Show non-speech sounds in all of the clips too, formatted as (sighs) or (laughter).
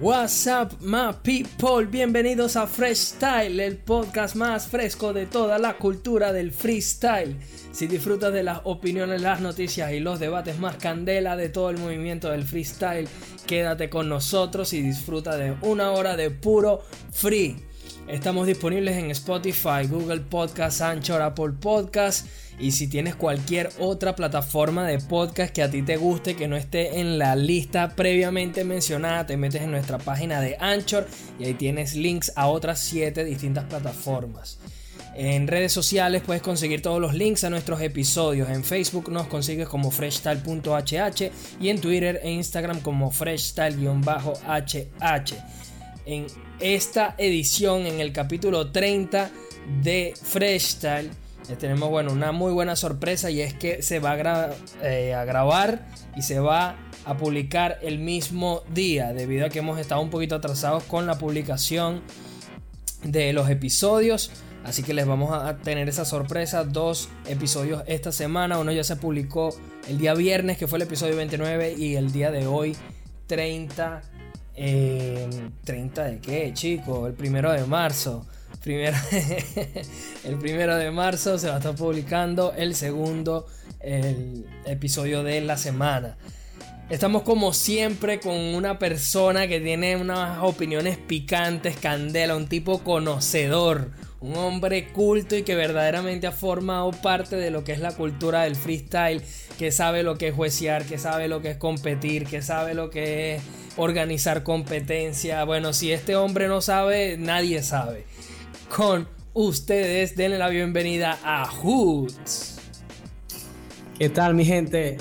What's up, my people? Bienvenidos a Freestyle, el podcast más fresco de toda la cultura del freestyle. Si disfrutas de las opiniones, las noticias y los debates más candela de todo el movimiento del freestyle, quédate con nosotros y disfruta de una hora de puro free. Estamos disponibles en Spotify, Google Podcast, Anchor, Apple Podcast y si tienes cualquier otra plataforma de podcast que a ti te guste, que no esté en la lista previamente mencionada, te metes en nuestra página de Anchor y ahí tienes links a otras 7 distintas plataformas. En redes sociales puedes conseguir todos los links a nuestros episodios. En Facebook nos consigues como freshstyle.hh y en Twitter e Instagram como freshstyle-hh. En esta edición, en el capítulo 30 de Freshstyle, tenemos bueno, una muy buena sorpresa y es que se va a, eh, a, grabar y se va a publicar el mismo día debido a que hemos estado un poquito atrasados con la publicación de los episodios. Así que les vamos a tener esa sorpresa. Dos episodios esta semana. Uno ya se publicó el día viernes, que fue el episodio 29. Y el día de hoy, 30. ¿30 de qué, chicos? El primero de marzo. Primero, (laughs) el primero de marzo se va a estar publicando el segundo el episodio de la semana. Estamos como siempre con una persona que tiene unas opiniones picantes, candela, un tipo conocedor, un hombre culto y que verdaderamente ha formado parte de lo que es la cultura del freestyle, que sabe lo que es juecear, que sabe lo que es competir, que sabe lo que es organizar competencia. Bueno, si este hombre no sabe, nadie sabe con ustedes. Denle la bienvenida a Hoods. ¿Qué tal, mi gente?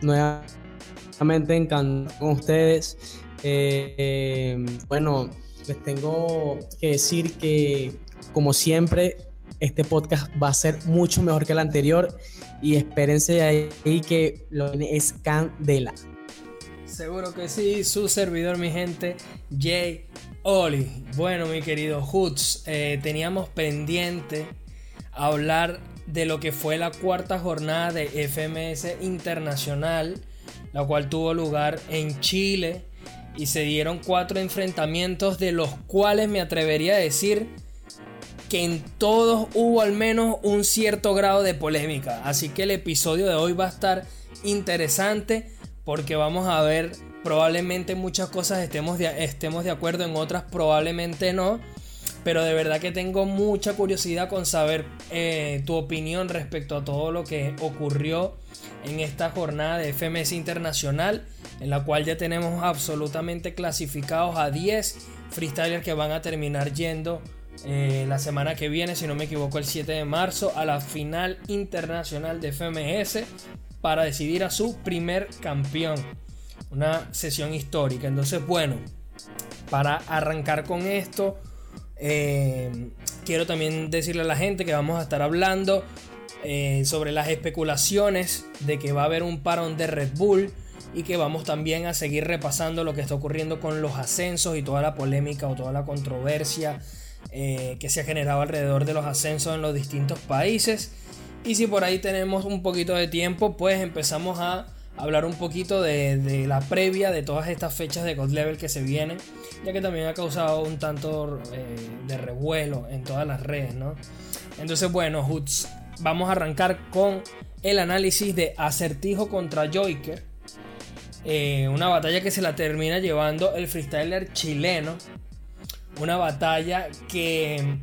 Nuevamente encantado con ustedes. Eh, bueno, les tengo que decir que, como siempre, este podcast va a ser mucho mejor que el anterior y espérense ahí que lo es candela. Seguro que sí, su servidor, mi gente, Jay Oli, bueno mi querido Hoods, eh, teníamos pendiente hablar de lo que fue la cuarta jornada de FMS Internacional, la cual tuvo lugar en Chile y se dieron cuatro enfrentamientos de los cuales me atrevería a decir que en todos hubo al menos un cierto grado de polémica. Así que el episodio de hoy va a estar interesante porque vamos a ver probablemente muchas cosas estemos de, estemos de acuerdo, en otras probablemente no. Pero de verdad que tengo mucha curiosidad con saber eh, tu opinión respecto a todo lo que ocurrió en esta jornada de FMS Internacional, en la cual ya tenemos absolutamente clasificados a 10 freestylers que van a terminar yendo eh, la semana que viene, si no me equivoco, el 7 de marzo, a la final internacional de FMS para decidir a su primer campeón una sesión histórica. Entonces, bueno, para arrancar con esto, eh, quiero también decirle a la gente que vamos a estar hablando eh, sobre las especulaciones de que va a haber un parón de Red Bull y que vamos también a seguir repasando lo que está ocurriendo con los ascensos y toda la polémica o toda la controversia eh, que se ha generado alrededor de los ascensos en los distintos países. Y si por ahí tenemos un poquito de tiempo, pues empezamos a hablar un poquito de, la previa de todas estas fechas de God Level que se vienen, ya que también ha causado un tanto eh, de revuelo en todas las redes, ¿no? Entonces, bueno, Hoods, vamos a arrancar con el análisis de Acertijo contra Joker. Eh, una batalla que se la termina llevando el freestyler chileno. Una batalla que,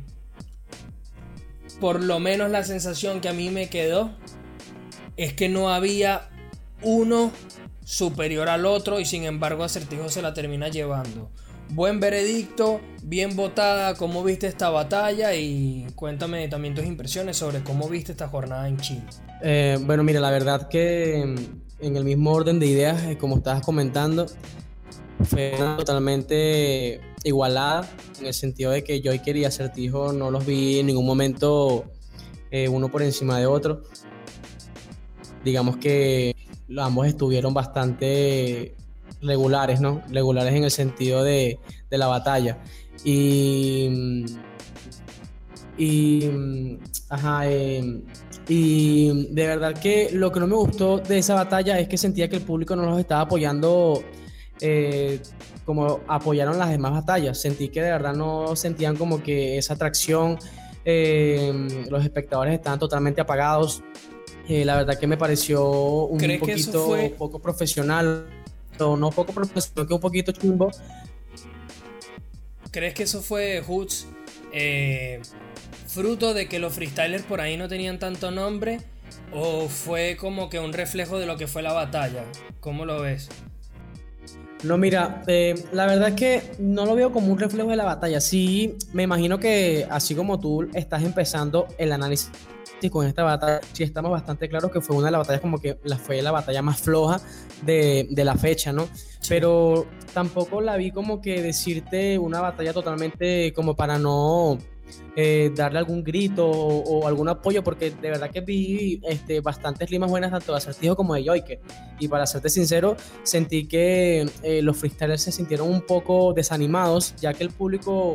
por lo menos la sensación que a mí me quedó, es que no había uno superior al otro y sin embargo Acertijo se la termina llevando. Buen veredicto, bien votada, cómo viste esta batalla y cuéntame también tus impresiones sobre cómo viste esta jornada en Chile. Eh, bueno, mira, la verdad que en el mismo orden de ideas, eh, como estabas comentando, fue totalmente igualada en el sentido de que yo y Acertijo no los vi en ningún momento eh, uno por encima de otro. Digamos que ambos estuvieron bastante regulares, ¿no? Regulares en el sentido de, la batalla. Y. Y. Ajá. Em, y de verdad que lo que no me gustó de esa batalla es que sentía que el público no los estaba apoyando eh, como apoyaron las demás batallas. Sentí que de verdad no sentían como que esa atracción, eh, los espectadores estaban totalmente apagados. Eh, la verdad que me pareció un poquito poco profesional, no poco profesional, que un poquito chumbo. ¿Crees que eso fue Hoots eh, fruto de que los freestylers por ahí no tenían tanto nombre? ¿O fue como que un reflejo de lo que fue la batalla? ¿Cómo lo ves? No, mira, eh, la verdad es que no lo veo como un reflejo de la batalla. Sí, me imagino que así como tú estás empezando el análisis con esta batalla, sí estamos bastante claros que fue una de las batallas como que la, fue la batalla más floja de, la fecha, ¿no? Pero tampoco la vi como que decirte una batalla totalmente como para no eh, darle algún grito o, algún apoyo, porque de verdad que vi este, bastantes limas buenas tanto de Acertijo como de Joyker. Y para serte sincero, sentí que eh, los freestylers se sintieron un poco desanimados, ya que el público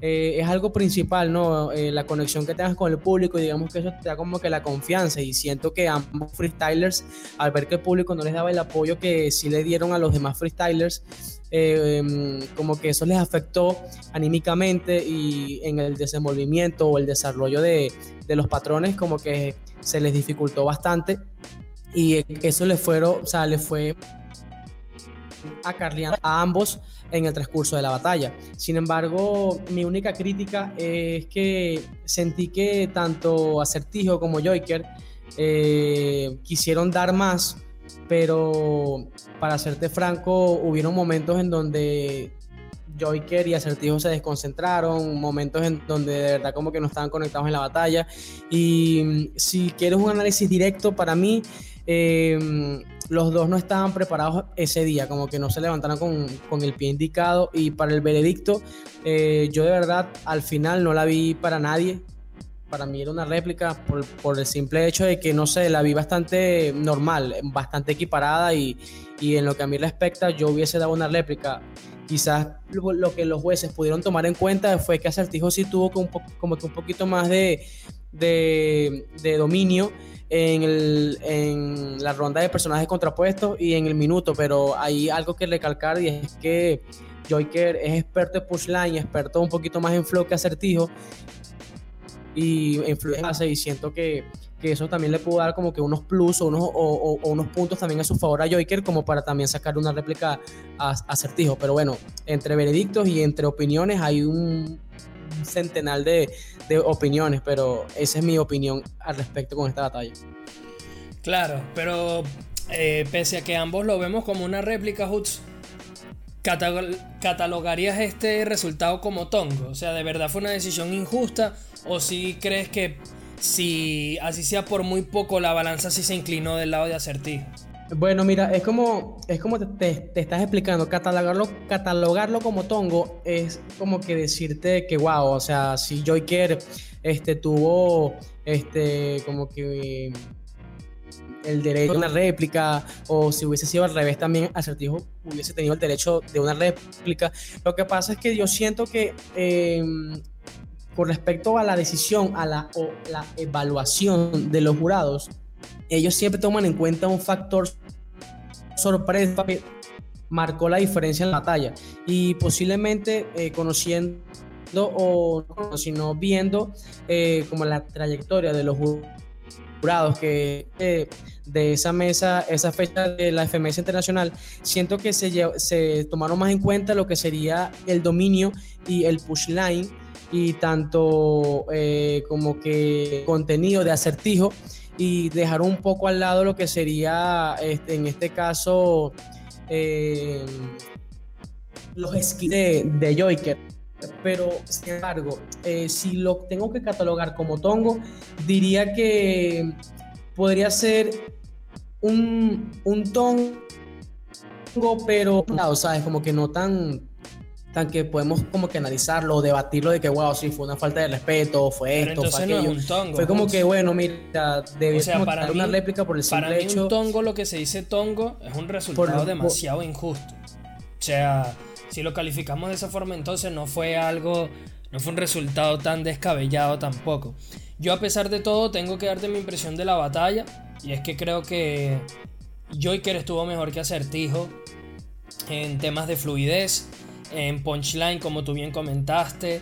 eh, es algo principal, ¿no? la conexión que tengas con el público y digamos que eso te da como que la confianza. Y siento que ambos freestylers, al ver que el público no les daba el apoyo que sí le dieron a los demás freestylers, Em, como que eso les afectó anímicamente y en el desenvolvimiento o el desarrollo de, de los patrones como que se les dificultó bastante y eso les fueron, o sea, les fue acarreando a ambos en el transcurso de la batalla. Sin embargo, mi única crítica es que sentí que tanto Acertijo como Joiker eh, quisieron dar más pero para serte franco, hubieron momentos en donde Joyker y Acertijo se desconcentraron, momentos en donde de verdad como que no estaban conectados en la batalla. Y mm, si quieres un análisis directo, para mí em, los dos no estaban preparados ese día, como que no se levantaron con, el pie indicado. Y para el veredicto, eh, yo de verdad al final no la vi para nadie para mí era una réplica por, el simple hecho de que, no sé, la vi bastante normal, bastante equiparada y, en lo que a mí respecta yo hubiese dado una réplica. Quizás lo, que los jueces pudieron tomar en cuenta fue que Acertijo sí tuvo como, que un poquito más de, dominio en, en, la ronda de personajes contrapuestos y en el minuto, pero hay algo que recalcar y es que Joyker es experto en pushline, experto un poquito más en flow que Acertijo y influencia y siento que, que, eso también le pudo dar como que unos plus o unos, puntos también a su favor a Joker como para también sacar una réplica a, acertijo. Pero bueno, entre veredictos y entre opiniones hay un centenar de, opiniones, pero esa es mi opinión al respecto con esta batalla. Claro, pero eh, pese a que ambos lo vemos como una réplica, Hoots, ¿catalogarías este resultado como tongo? O sea, ¿de verdad fue una decisión injusta? ¿O si crees que si así sea por muy poco la balanza sí se inclinó del lado de acertijo? Bueno, mira, es como, es como te, estás explicando, catalogarlo, catalogarlo como tongo es como que decirte que wow, o sea, si Joyker este, tuvo este, como que el derecho a una réplica, o si hubiese sido al revés también, Acertijo hubiese tenido el derecho de una réplica. Lo que pasa es que yo siento que em, con respecto a la decisión, a la, o la evaluación de los jurados, ellos siempre toman en cuenta un factor sorpresa que marcó la diferencia en la batalla. Y posiblemente eh, conociendo o no, sino viendo eh, como la trayectoria de los jurados que eh, de esa mesa, esa fecha de la FMS Internacional, siento que se, se tomaron más en cuenta lo que sería el dominio y el push line y tanto eh, como que contenido de acertijo y dejar un poco al lado lo que sería este, en este caso eh, los skills de, de. Pero, sin embargo, eh, si lo tengo que catalogar como tongo, diría que podría ser un, un tongo, pero, ¿sabes? Como que no tan, tan que podemos como que analizarlo debatirlo de que, wow, sí, fue una falta de respeto, fue esto, fue aquello. fue como que, bueno, mira, debía o una réplica por el simple para mí hecho. Un tongo, lo que se dice tongo, es un resultado demasiado injusto. O sea, si lo calificamos de esa forma, entonces no fue algo, no fue un resultado tan descabellado tampoco. Yo, a pesar de todo, tengo que darte mi impresión de la batalla, y es que creo que Joyker estuvo mejor que Acertijo en temas de fluidez, en punchline, como tú bien comentaste.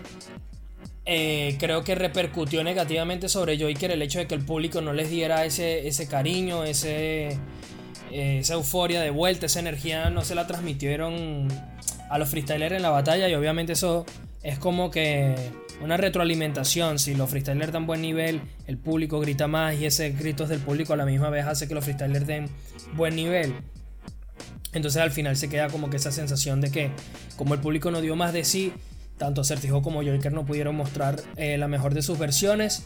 Eh, creo que repercutió negativamente sobre Joyker el hecho de que el público no les diera ese, ese cariño, ese, eh, esa euforia de vuelta, esa energía no se la transmitieron a los freestylers en la batalla y obviamente eso es como que una retroalimentación. Si los freestylers dan buen nivel, el público grita más y ese gritos del público a la misma vez hace que los freestylers den buen nivel. Entonces al final se queda como que esa sensación de que como el público no dio más de sí, tanto Certijo como Joker no pudieron mostrar eh, la mejor de sus versiones.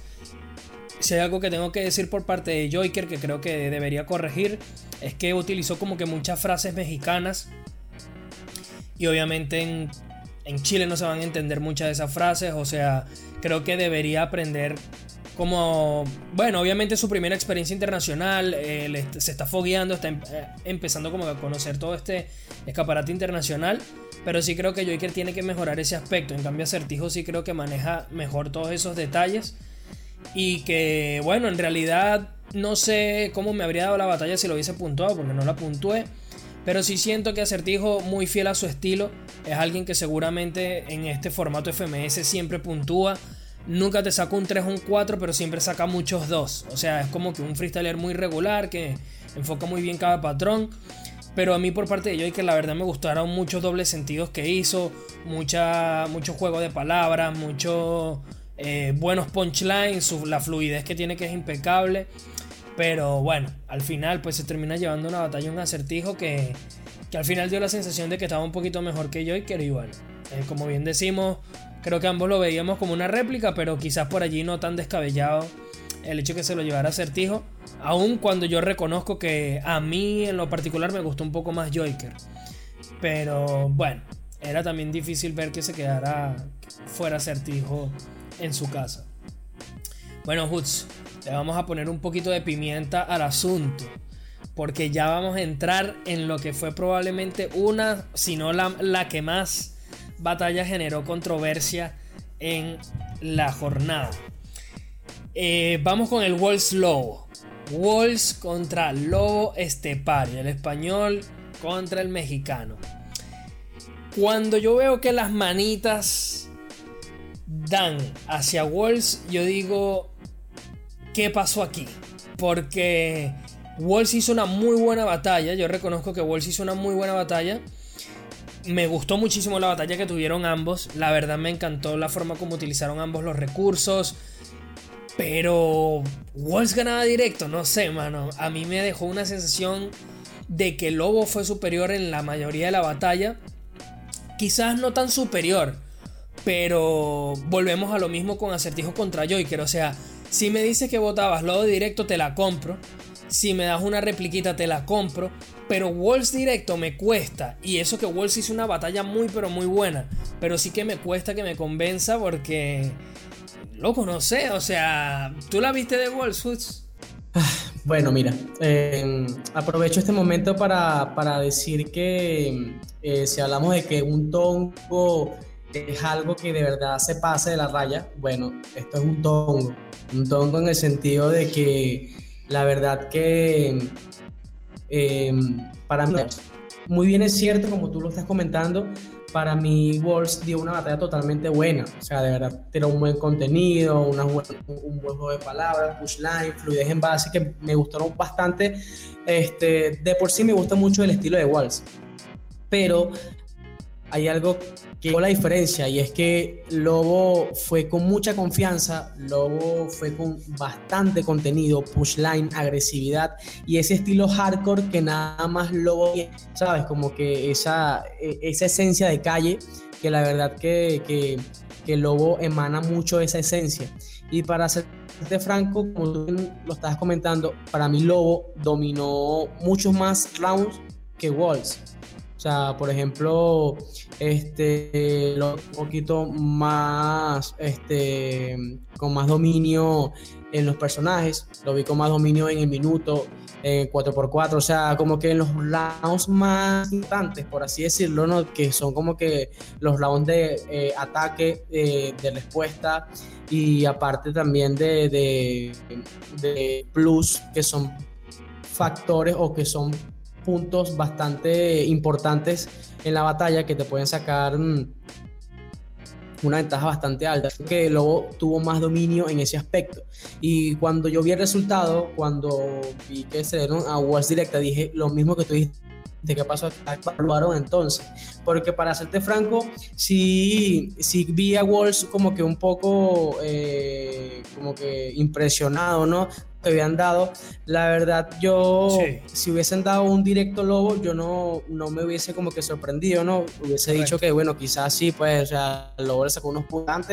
Si hay algo que tengo que decir por parte de Joker que creo que debería corregir, es que utilizó como que muchas frases mexicanas. Y obviamente en, en Chile no se van a entender muchas de esas frases. O sea, creo que debería aprender como, bueno, obviamente su primera experiencia internacional, eh, se está fogueando, está em, eh, empezando como a conocer todo este escaparate internacional, pero sí creo que Joker tiene que mejorar ese aspecto, en cambio Acertijo sí creo que maneja mejor todos esos detalles y que, bueno, en realidad no sé cómo me habría dado la batalla si lo hubiese puntuado, porque no la puntué. Pero sí siento que Acertijo, muy fiel a su estilo, es alguien que seguramente en este formato FMS siempre puntúa nunca te saca un 3 o un 4, pero siempre saca muchos 2. O sea, es como que un freestyler muy regular que enfoca muy bien cada patrón. Pero a mí por parte de Joy que la verdad me gustaron muchos dobles sentidos que hizo, mucha, mucho juego de palabras, muchos eh, buenos punchlines, la fluidez que tiene que es impecable. Pero bueno, al final pues se termina llevando una batalla, un acertijo que, que al final dio la sensación de que estaba un poquito mejor que Joyker y bueno, eh, como bien decimos, Creo que ambos lo veíamos como una réplica, pero quizás por allí no tan descabellado el hecho de que se lo llevara Certijo. Aun cuando yo reconozco que a mí en lo particular me gustó un poco más Joker. Pero bueno, era también difícil ver que se quedara fuera Certijo en su casa. Bueno, Hoods, le vamos a poner un poquito de pimienta al asunto. Porque ya vamos a entrar en lo que fue probablemente una, si no la, la que más batalla generó controversia en la jornada. Eh, vamos con el Wolves Lobo. Wolves contra Lobo Estepario, el español contra el mexicano. Cuando yo veo que las manitas dan hacia Wolves, yo digo, ¿qué pasó aquí? Porque Wolves hizo una muy buena batalla, yo reconozco que Wolves hizo una muy buena batalla me gustó muchísimo la batalla que tuvieron ambos. La verdad me encantó la forma como utilizaron ambos los recursos. Pero Wolves ganaba directo, no sé, mano. A mí me dejó una sensación de que Lobo fue superior en la mayoría de la batalla. Quizás no tan superior. Pero volvemos a lo mismo con Acertijo contra Joker. O sea, si me dices que votabas Lobo directo, te la compro. Si me das una repliquita, te la compro. Pero Wolves directo me cuesta. Y eso que Wolves hizo una batalla muy, pero muy buena. Pero sí que me cuesta que me convenza porque. Loco, no sé. O sea, ¿tú la viste de Wolves, (sighs) Bueno, mira, eh, aprovecho este momento para, decir que eh, si hablamos de que un tongo es algo que de verdad se pase de la raya, bueno, esto es un tongo. Un tongo en el sentido de que la verdad que Em, para mí, muy bien es cierto, como tú lo estás comentando, para mí Wolves dio una batalla totalmente buena. O sea, de verdad, era un buen contenido, un buen juego de palabras, pushline, fluidez en base, que me gustaron bastante. Este, de por sí me gusta mucho el estilo de Wolves. Pero hay algo que la diferencia y es que Lobo fue con mucha confianza, Lobo fue con bastante contenido, pushline, agresividad y ese estilo hardcore que nada más Lobo, sabes, como que esa, e, esa esencia de calle, que la verdad que, que, que Lobo emana mucho esa esencia. Y para serte franco, como tú lo estabas comentando, para mí Lobo dominó muchos más rounds que Walls. O sea, por ejemplo, este, lo, un poquito más, este, con más dominio en los personajes, lo vi con más dominio en el minuto, en 4x4, o sea, como que en los rounds más importantes, por así decirlo, ¿no? que son como que los rounds de eh, ataque, eh, de respuesta y aparte también de, de, de plus, que son factores o que son puntos bastante importantes en la batalla que te pueden sacar mm, una ventaja bastante alta. Que Lobo tuvo más dominio en ese aspecto. Y cuando yo vi el resultado, cuando vi que se dieron a Wars Directa, dije lo mismo que tú dijiste de qué pasó, evaluaron entonces. Porque para serte franco, sí, sí vi a Walls como que un poco eh, como que impresionado, ¿no? Que habían dado. La verdad, yo, si hubiesen dado un directo lobo, yo no, no me hubiese como que sorprendido, ¿no? Hubiese dicho que, bueno, quizás sí, pues, o sea, el lobo le sacó unos puntos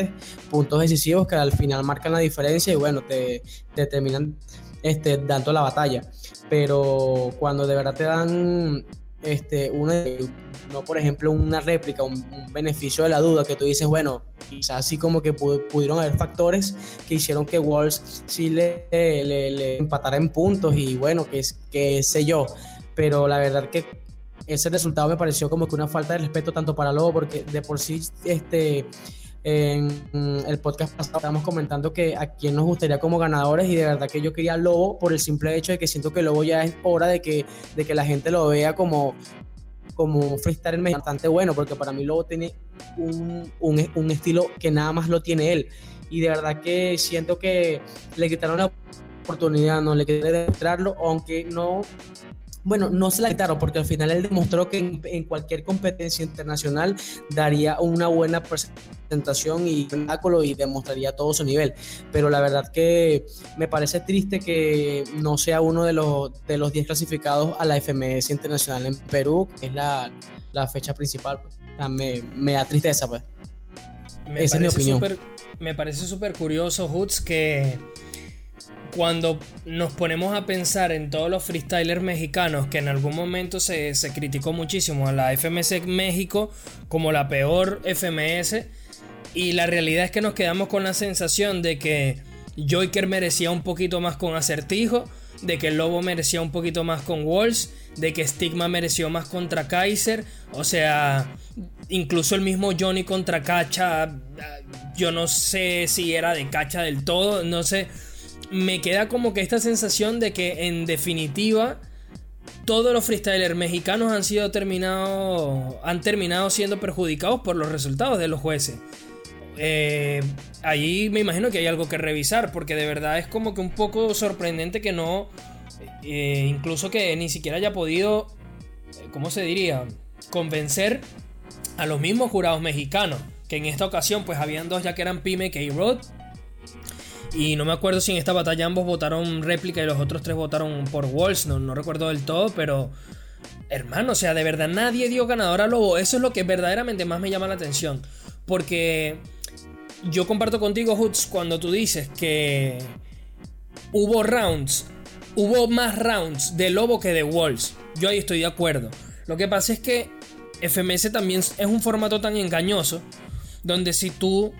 puntos decisivos que al final marcan la diferencia y, bueno, te, te terminan este, dando la batalla. Pero cuando de verdad te dan este, una, no por ejemplo una réplica, un, beneficio de la duda, que tú dices, bueno, quizás así como que pudieron haber factores que hicieron que Walls sí le, le, empatara en puntos y bueno, que, que sé yo, pero la verdad que ese resultado me pareció como que una falta de respeto tanto para Lobo, porque de por sí este en el podcast pasado estábamos comentando que a quién nos gustaría como ganadores y de verdad que yo quería Lobo por el simple hecho de que siento que Lobo ya es hora de que, de que la gente lo vea como, como un freestyle bastante bueno, porque para mí Lobo tiene un, un, un, estilo que nada más lo tiene él. Y de verdad que siento que le quitaron la oportunidad, no le quería demostrarlo, aunque no bueno, no se la quitaron porque al final él demostró que en, cualquier competencia internacional daría una buena presentación y y demostraría todo su nivel. Pero la verdad que me parece triste que no sea uno de los de los 10 clasificados a la FMS Internacional en Perú, que es la, fecha principal. Pues. me, da tristeza, pues. Esa es mi opinión. me parece súper curioso, Hoots, que cuando nos ponemos a pensar en todos los freestylers mexicanos que en algún momento se, criticó muchísimo a la FMS México como la peor FMS y la realidad es que nos quedamos con la sensación de que Joyker merecía un poquito más con Acertijo, de que Lobo merecía un poquito más con Walls, de que Stigma mereció más contra Kaiser, o sea, incluso el mismo Johnny contra Cacha, yo no sé si era de Cacha del todo, no sé me queda como que esta sensación de que en definitiva todos los freestylers mexicanos han sido terminado, han terminado siendo perjudicados por los resultados de los jueces. Eh, ahí me imagino que hay algo que revisar, porque de verdad es como que un poco sorprendente que no, eh, incluso que ni siquiera haya podido, eh, ¿cómo se diría?, convencer a los mismos jurados mexicanos, que en esta ocasión pues habían dos ya que eran Pime y Rod y no me acuerdo si en esta batalla ambos votaron réplica y los otros tres votaron por Walls. No, no recuerdo del todo, pero. Hermano, o sea, de verdad nadie dio ganador a Lobo. Eso es lo que verdaderamente más me llama la atención. Porque yo comparto contigo, Hoots, cuando tú dices que hubo rounds, hubo más rounds de Lobo que de Walls. Yo ahí estoy de acuerdo. Lo que pasa es que FMS también es un formato tan engañoso, donde si tú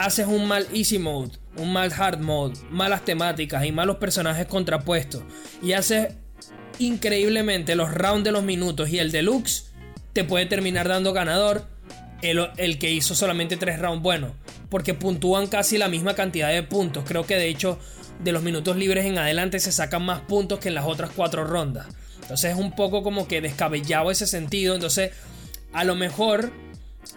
haces un mal easy mode, un mal hard mode, malas temáticas y malos personajes contrapuestos y haces increíblemente los rounds de los minutos y el deluxe, te puede terminar dando ganador el, que hizo solamente tres rounds buenos, porque puntúan casi la misma cantidad de puntos. Creo que de hecho de los minutos libres en adelante se sacan más puntos que en las otras cuatro rondas. Entonces es un poco como que descabellado ese sentido. Entonces, a lo mejor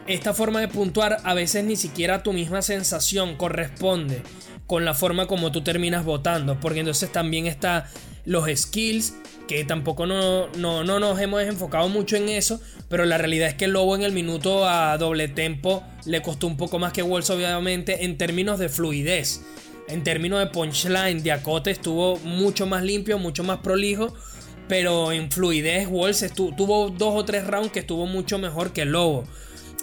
esta forma de puntuar a veces ni siquiera tu misma sensación corresponde con la forma como tú terminas votando, porque entonces también está los skills, que tampoco no, no, no nos hemos enfocado mucho en eso, pero la realidad es que el Lobo en el minuto a doble tempo le costó un poco más que Walls obviamente en términos de fluidez. En términos de punchline, de acote estuvo mucho más limpio, mucho más prolijo. Pero en fluidez, Walls tuvo dos o tres rounds que estuvo mucho mejor que el Lobo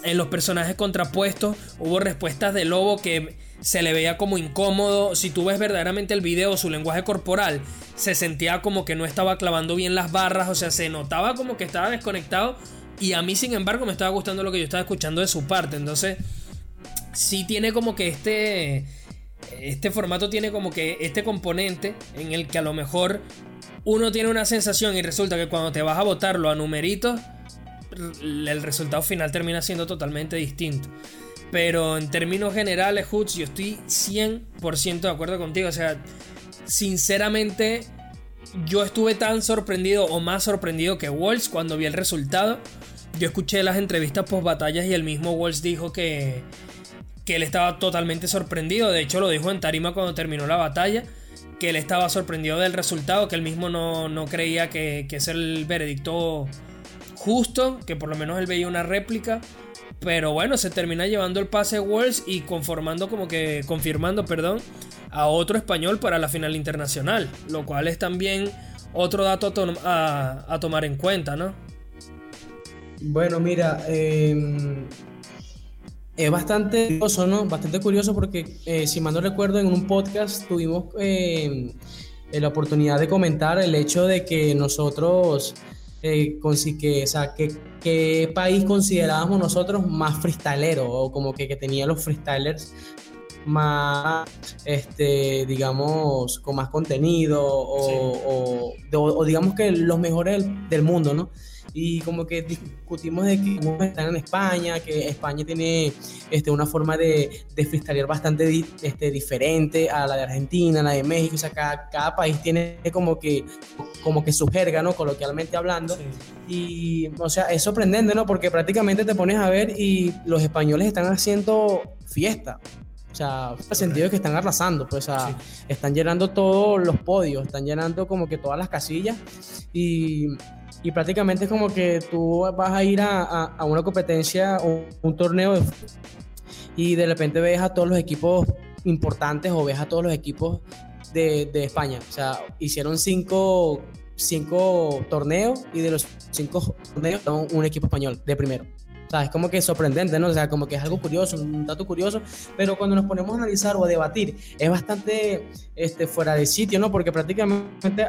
en los personajes contrapuestos hubo respuestas de Lobo que se le veía como incómodo. Si tú ves verdaderamente el video, su lenguaje corporal se sentía como que no estaba clavando bien las barras, o sea, se notaba como que estaba desconectado. Y a mí, sin embargo, me estaba gustando lo que yo estaba escuchando de su parte. Entonces, sí tiene como que este. Este formato tiene como que este componente en el que a lo mejor uno tiene una sensación y resulta que cuando te vas a votarlo a numeritos el resultado final termina siendo totalmente distinto. Pero en términos generales, Hoots, yo estoy 100% de acuerdo contigo. O sea, sinceramente, yo estuve tan sorprendido o más sorprendido que Walsh cuando vi el resultado. Yo escuché las entrevistas post batallas y el mismo Walsh dijo que, que él estaba totalmente sorprendido. De hecho, lo dijo en Tarima cuando terminó la batalla. Que él estaba sorprendido del resultado, que él mismo no, creía que, que es el veredicto justo, que por lo menos él veía una réplica. Pero bueno, se termina llevando el pase Walsh y conformando como que, confirmando, perdón, a otro español para la final internacional, lo cual es también otro dato a, tomar en cuenta, ¿no? Bueno, mira, em, es bastante curioso, ¿no? Bastante curioso porque, eh, si mal no recuerdo, en un podcast tuvimos em, la oportunidad de comentar el hecho de que nosotros, eh, que, o sea, que, qué país considerábamos nosotros más freestylero o como que, que tenía los freestylers más, este, digamos, con más contenido o, digamos que los mejores del, mundo, ¿no? Y como que discutimos de que están en España, que España tiene este, una forma de, de bastante este, diferente a la de Argentina, a la de México, o sea, cada, país tiene como que, como que su jerga, ¿no? Coloquialmente hablando. Y, o sea, es sorprendente, ¿no? Porque prácticamente te pones a ver y los españoles están haciendo fiesta. O sea, el sentido de que están arrasando, pues, o sea, están llenando todos los podios, están llenando como que todas las casillas y, y prácticamente es como que tú vas a ir a, a, una competencia, un, un torneo de, y de repente ves a todos los equipos importantes o ves a todos los equipos de, de España. O sea, hicieron cinco, cinco torneos y de los cinco torneos un equipo español de primero. O sea, es como que sorprendente, ¿no? O sea, como que es algo curioso, un dato curioso, pero cuando nos ponemos a analizar o a debatir, es bastante este, fuera de sitio, ¿no? Porque prácticamente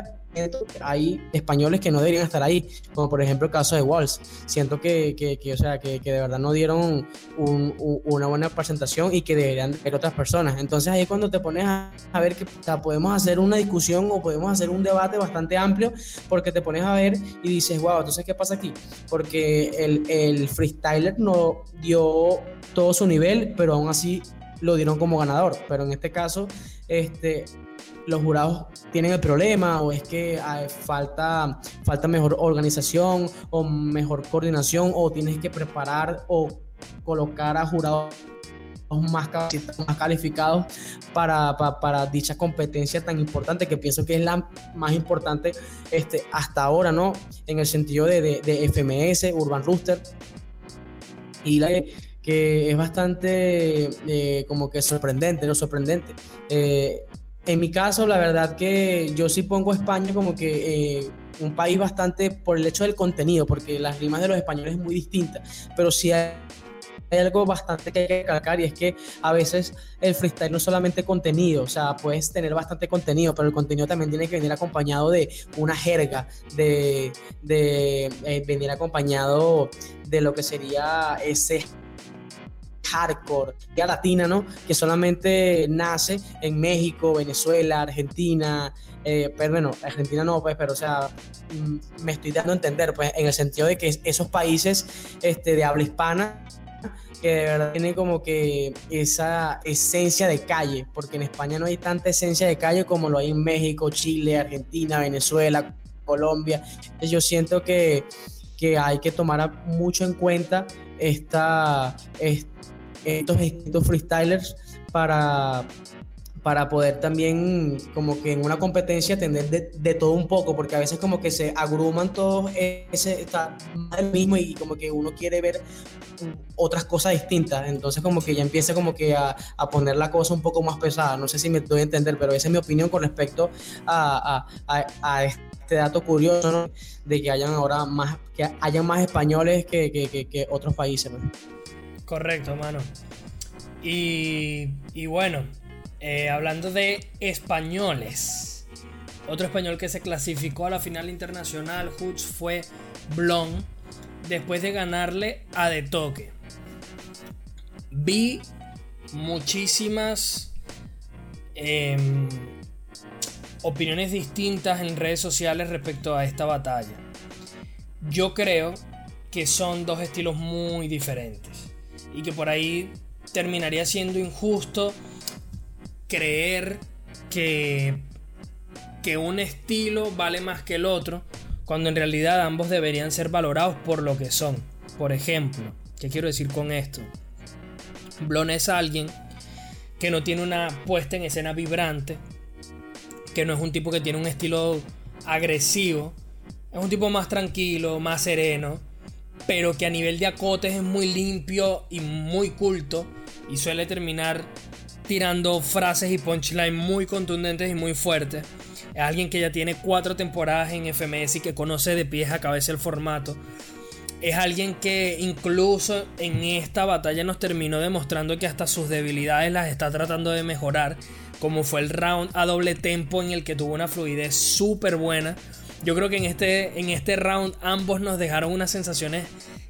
hay españoles que no deberían estar ahí, como por ejemplo el caso de Walls. Siento que, que, o sea, que, que, de verdad no dieron un, una buena presentación y que deberían ver otras personas. Entonces ahí cuando te pones a, ver que podemos hacer una discusión o podemos hacer un debate bastante amplio porque te pones a ver y dices, wow, entonces ¿qué pasa aquí? Porque el, el freestyler no dio todo su nivel, pero aún así lo dieron como ganador. Pero en este caso, este, los jurados tienen el problema o es que falta, falta mejor organización o mejor coordinación o tienes que preparar o colocar a jurados más, más calificados para, para, dicha competencia tan importante que pienso que es la más importante este, hasta ahora, ¿no? En el sentido de, de, FMS, Urban Rooster y la que es bastante eh, como que sorprendente, ¿no? Sorprendente. Eh, en mi caso, la verdad que yo sí pongo España como que eh, un país bastante por el hecho del contenido, porque las rimas de los españoles es muy distinta, pero sí hay, algo bastante que hay que calcar y es que a veces el freestyle no es solamente contenido, o sea, puedes tener bastante contenido, pero el contenido también tiene que venir acompañado de una jerga, de, de venir acompañado de lo que sería ese hardcore, ya latina, ¿no? Que solamente nace en México, Venezuela, Argentina, eh, pero bueno, Argentina no, pues, pero o sea, mm, me estoy dando a entender, pues, en el sentido de que esos países este, de habla hispana que de verdad tienen como que esa esencia de calle, porque en España no hay tanta esencia de calle como lo hay en México, Chile, Argentina, Venezuela, Colombia. Yo siento que, que hay que tomar mucho en cuenta esta, estos, estos freestylers para, para poder también como que en una competencia tener de, todo un poco, porque a veces como que se agruman todos, ese está el mismo y como que uno quiere ver otras cosas distintas, entonces como que ya empieza como que a, poner la cosa un poco más pesada, no sé si me doy a entender, pero esa es mi opinión con respecto a, este dato curioso de que hayan ahora más, que hayan más españoles que, que, otros países. Correcto, mano. Y, y bueno, eh, hablando de españoles, otro español que se clasificó a la final internacional, Hoots, fue Blon, después de ganarle a De Toque. Vi muchísimas em, opiniones distintas en redes sociales respecto a esta batalla. Yo creo que son dos estilos muy diferentes y que por ahí terminaría siendo injusto creer que que un estilo vale más que el otro, cuando en realidad ambos deberían ser valorados por lo que son. Por ejemplo, ¿qué quiero decir con esto? Blon es alguien que no tiene una puesta en escena vibrante, que no es un tipo que tiene un estilo agresivo, es un tipo más tranquilo, más sereno, pero que a nivel de acotes es muy limpio y muy culto y suele terminar tirando frases y punchlines muy contundentes y muy fuertes. Es alguien que ya tiene cuatro temporadas en FMS y que conoce de pies a cabeza el formato. Es alguien que incluso en esta batalla nos terminó demostrando que hasta sus debilidades las está tratando de mejorar. Como fue el round a doble tempo en el que tuvo una fluidez súper buena. Yo creo que en este, en este round ambos nos dejaron unas sensaciones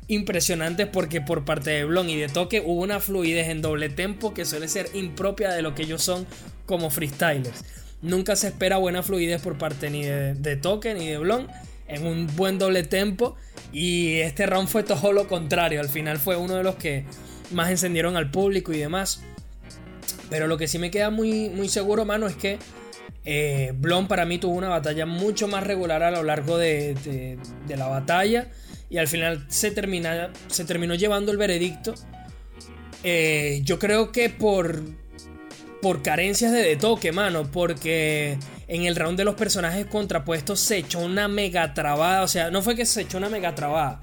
impresionantes porque por parte de Blon y de Toque hubo una fluidez en doble tempo que suele ser impropia de lo que ellos son como freestylers. Nunca se espera buena fluidez por parte ni de, Toque ni de Blon en un buen doble tempo y este round fue todo lo contrario. Al final fue uno de los que más encendieron al público y demás. Pero lo que sí me queda muy, muy seguro, mano, es que eh, Blon para mí tuvo una batalla mucho más regular a lo largo de, la batalla. Y al final se, termina, se terminó llevando el veredicto. Eh, yo creo que por, por carencias de, de toque, mano. Porque en el round de los personajes contrapuestos se echó una mega trabada. O sea, no fue que se echó una mega trabada.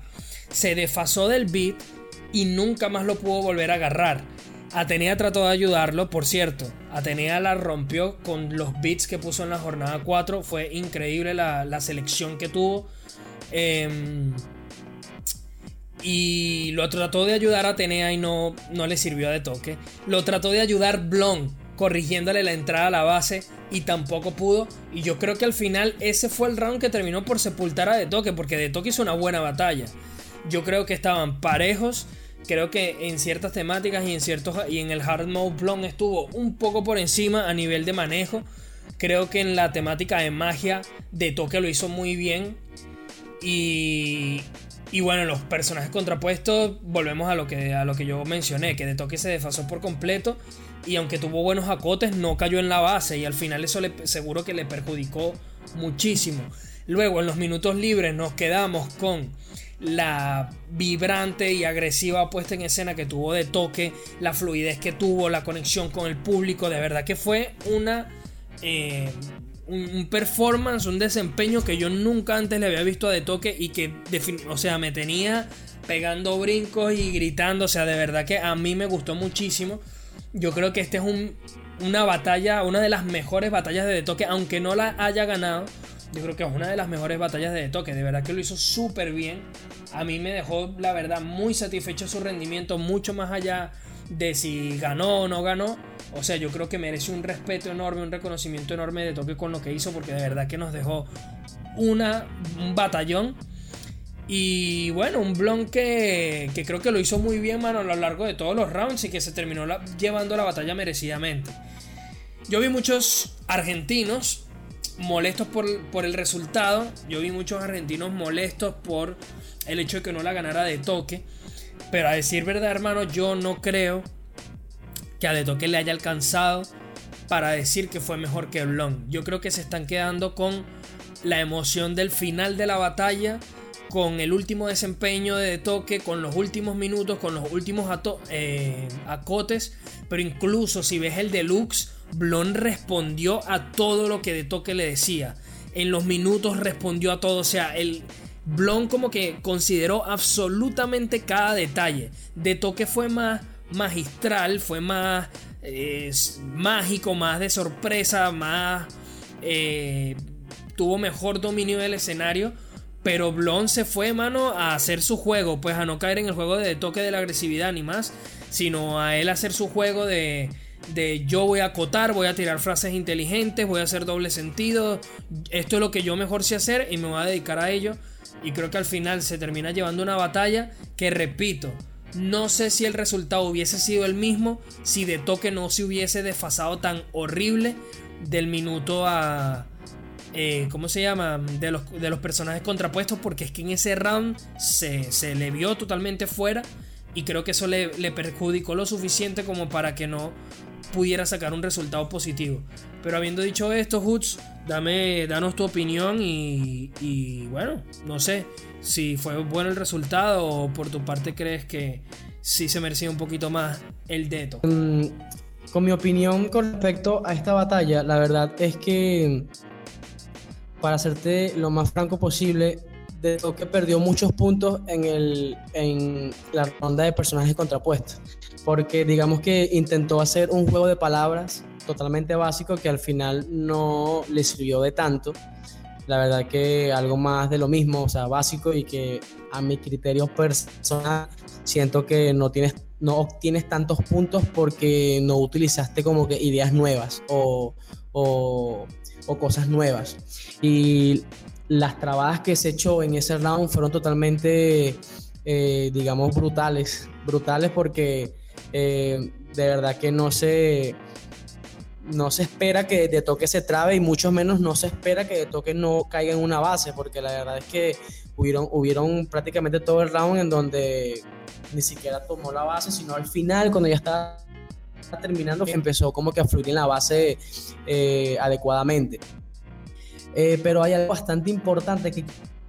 Se desfasó del beat y nunca más lo pudo volver a agarrar. Atenea trató de ayudarlo, por cierto. Atenea la rompió con los beats que puso en la jornada 4. Fue increíble la, selección que tuvo. Em, y lo trató de ayudar a Atenea y no, no le sirvió de toque. Lo trató de ayudar Blon, corrigiéndole la entrada a la base y tampoco pudo. Y yo creo que al final ese fue el round que terminó por sepultar a De Toque, porque De Toque hizo una buena batalla. Yo creo que estaban parejos creo que en ciertas temáticas y en ciertos y en el hard mode Blon estuvo un poco por encima a nivel de manejo. Creo que en la temática de magia de toque lo hizo muy bien. Y, y bueno, los personajes contrapuestos, volvemos a lo, que, a lo que yo mencioné, que de toque se desfasó por completo. Y aunque tuvo buenos acotes, no cayó en la base. Y al final eso le, seguro que le perjudicó muchísimo. Luego en los minutos libres nos quedamos con la vibrante y agresiva puesta en escena que tuvo de toque, la fluidez que tuvo, la conexión con el público, de verdad que fue una... Eh, un, performance, un desempeño que yo nunca antes le había visto a De Toque y que, o sea, me tenía pegando brincos y gritando, o sea, de verdad que a mí me gustó muchísimo. Yo creo que esta es un, una batalla, una de las mejores batallas de De Toque, aunque no la haya ganado, yo creo que es una de las mejores batallas de toque. De verdad que lo hizo súper bien. A mí me dejó, la verdad, muy satisfecho su rendimiento. Mucho más allá de si ganó o no ganó. O sea, yo creo que merece un respeto enorme, un reconocimiento enorme de toque con lo que hizo. Porque de verdad que nos dejó una, un batallón. Y bueno, un blon que, que creo que lo hizo muy bien, mano, a lo largo de todos los rounds y que se terminó llevando la batalla merecidamente. Yo vi muchos argentinos molestos por, el resultado. Yo vi muchos argentinos molestos por el hecho de que no la ganara de toque. Pero a decir verdad, hermano, yo no creo que a de toque le haya alcanzado para decir que fue mejor que Blon. Yo creo que se están quedando con la emoción del final de la batalla, con el último desempeño de, de toque, con los últimos minutos, con los últimos eh, acotes. Pero incluso si ves el deluxe Blon respondió a todo lo que De Toque le decía. En los minutos respondió a todo. O sea, el Blon como que consideró absolutamente cada detalle. De Toque fue más magistral, fue más mágico, más de sorpresa, más... Eh, tuvo mejor dominio del escenario. Pero Blon se fue, mano, a hacer su juego. Pues a no caer en el juego de toque de la agresividad ni más. Sino a él hacer su juego de de yo voy a acotar, voy a tirar frases inteligentes, voy a hacer doble sentido, esto es lo que yo mejor sé hacer y me voy a dedicar a ello. Y creo que al final se termina llevando una batalla que, repito, no sé si el resultado hubiese sido el mismo si de toque no se hubiese desfasado tan horrible del minuto a... Eh, ¿Cómo se llama? De los, de los, personajes contrapuestos porque es que en ese round se, se le vio totalmente fuera y creo que eso le, le perjudicó lo suficiente como para que no pudiera sacar un resultado positivo. Pero habiendo dicho esto, Hoods, Dame, danos tu opinión y, bueno, no sé si fue bueno el resultado o por tu parte crees que sí se merecía un poquito más el dedo. Mm, con mi opinión con respecto a esta batalla, la verdad es que para hacerte lo más franco posible, de que perdió muchos puntos en, el, en la ronda de personajes contrapuestos. Porque digamos que intentó hacer un juego de palabras totalmente básico que al final no le sirvió de tanto. La verdad que algo más de lo mismo, o sea, básico y que a mi criterio personal siento que no tienes no obtienes tantos puntos porque no utilizaste como que ideas nuevas o, o, o cosas nuevas. Y las trabadas que se echó en ese round fueron totalmente, eh, digamos, brutales. Brutales porque eh, de verdad que no se, no se espera que de toque se trabe y mucho menos no se espera que de toque no caiga en una base, porque la verdad es que hubieron, hubieron prácticamente todo el round en donde ni siquiera tomó la base, sino al final, cuando ya estaba terminando, empezó como que a fluir en la base eh, adecuadamente. Eh, pero hay algo bastante importante que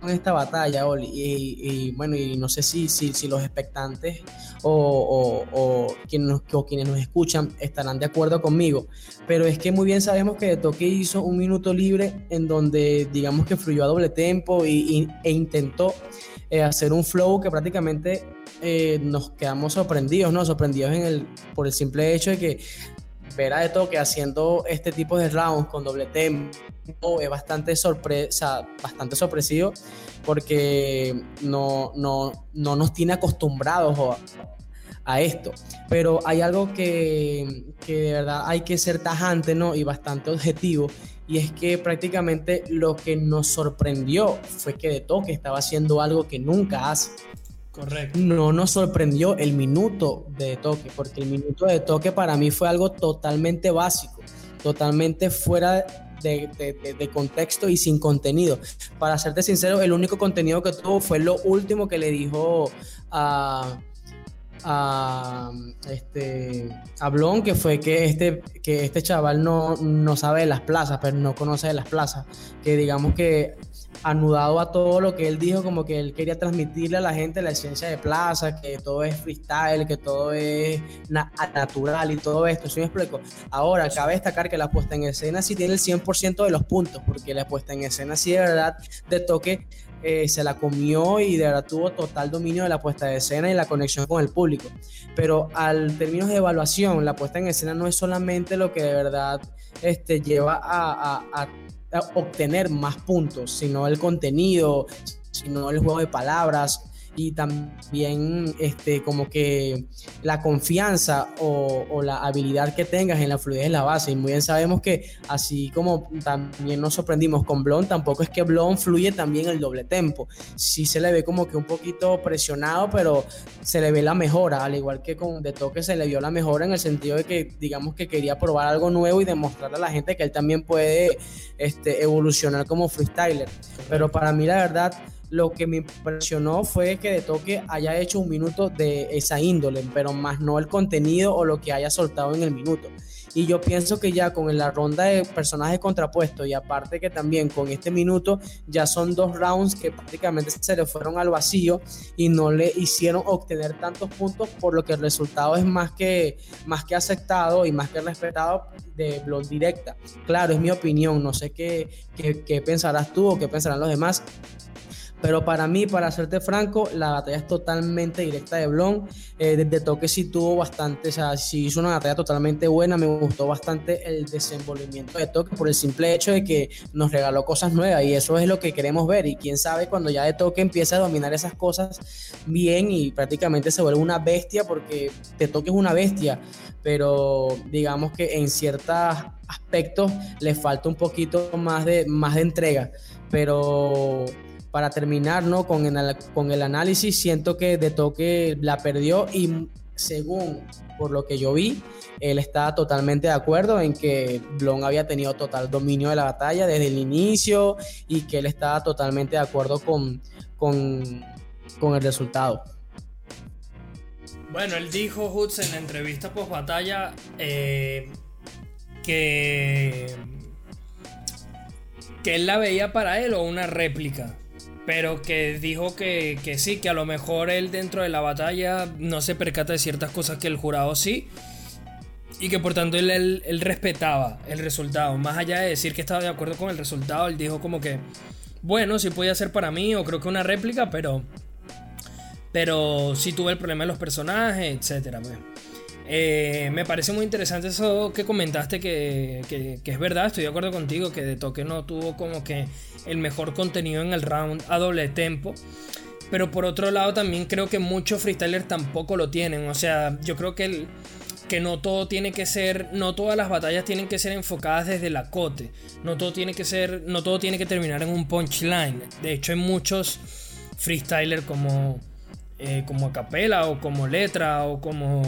esta batalla, Oli, y, bueno, y no sé si, si, los expectantes o, quienes nos, escuchan estarán de acuerdo conmigo, pero es que muy bien sabemos que Toque hizo un minuto libre en donde digamos que fluyó a doble tempo y, e intentó eh, hacer un flow que prácticamente eh, nos quedamos sorprendidos, ¿no? Sorprendidos en el, por el simple hecho de que ver a Toque haciendo este tipo de rounds con doble tempo es bastante sorpresa, bastante sorpresivo porque no, no, no nos tiene acostumbrados a, esto. Pero hay algo que, que, de verdad hay que ser tajante ¿no? y bastante objetivo. Y es que prácticamente lo que nos sorprendió fue que De Toque estaba haciendo algo que nunca hace. Correcto. No nos sorprendió el minuto de toque, porque el minuto de toque para mí fue algo totalmente básico, totalmente fuera de, contexto y sin contenido. Para serte sincero, el único contenido que tuvo fue lo último que le dijo a, a este a que fue que este que este chaval no, no sabe de las plazas pero no conoce de las plazas que digamos que anudado a todo lo que él dijo, como que él quería transmitirle a la gente la esencia de Plaza, que todo es freestyle, que todo es natural y todo esto, ¿sí me explico? Ahora, cabe destacar que la puesta en escena sí tiene el 100% de los puntos, porque la puesta en escena sí de verdad de toque eh, se la comió y de verdad tuvo total dominio de la puesta de escena y la conexión con el público. Pero al términos de evaluación, la puesta en escena no es solamente lo que de verdad este, lleva a obtener más puntos, sino el contenido, sino el juego de palabras y también este, como que la confianza o, la habilidad que tengas en la fluidez de la base. Y muy bien sabemos que así como también nos sorprendimos con Blon, tampoco es que Blon fluye también el doble tempo. Sí se le ve como que un poquito presionado, pero se le ve la mejora, al igual que con De Toque se le vio la mejora en el sentido de que digamos que quería probar algo nuevo y demostrarle a la gente que él también puede este, evolucionar como freestyler. Pero para mí la verdad lo que me impresionó fue que de toque haya hecho un minuto de esa índole, pero más no el contenido o lo que haya soltado en el minuto. Y yo pienso que ya con la ronda de personajes contrapuestos y aparte que también con este minuto ya son dos rounds que prácticamente se le fueron al vacío y no le hicieron obtener tantos puntos, por lo que el resultado es más que, más que aceptado y más que respetado de blog directa. Claro, es mi opinión, no sé qué, qué, qué pensarás tú o qué pensarán los demás, pero para mí, para serte franco, la batalla es totalmente directa de Blon. Eh, desde toque sí tuvo bastante, o sea, sí hizo una batalla totalmente buena. Me gustó bastante el desenvolvimiento de toque por el simple hecho de que nos regaló cosas nuevas y eso es lo que queremos ver. Y quién sabe cuando ya de toque empieza a dominar esas cosas bien y prácticamente se vuelve una bestia porque de toque es una bestia. Pero digamos que en ciertos aspectos le falta un poquito más de, más de entrega. Pero para terminar ¿no? con, el, análisis, siento que de toque la perdió y según por lo que yo vi, él está totalmente de acuerdo en que Blon había tenido total dominio de la batalla desde el inicio y que él estaba totalmente de acuerdo con, con, con el resultado. Bueno, él dijo, Hutz, en la entrevista post batalla eh, que que él la veía para él o una réplica. Pero que dijo que, que sí, que a lo mejor él dentro de la batalla no se percata de ciertas cosas que el jurado sí. Y que por tanto él, él, respetaba el resultado. Más allá de decir que estaba de acuerdo con el resultado, él dijo como que, bueno, sí podía ser para mí o creo que una réplica, pero... Pero sí tuve el problema de los personajes, etcétera. Pues. Eh, me parece muy interesante eso que comentaste, que, es verdad, estoy de acuerdo contigo, que de toque no tuvo como que el mejor contenido en el round a doble tempo. Pero por otro lado también creo que muchos freestylers tampoco lo tienen. O sea, yo creo que, que no todo tiene que ser, no todas las batallas tienen que ser enfocadas desde la cote. No todo tiene que ser, no todo tiene que terminar en un punchline. De hecho hay muchos freestylers como, eh, como Acapella o como Letra o como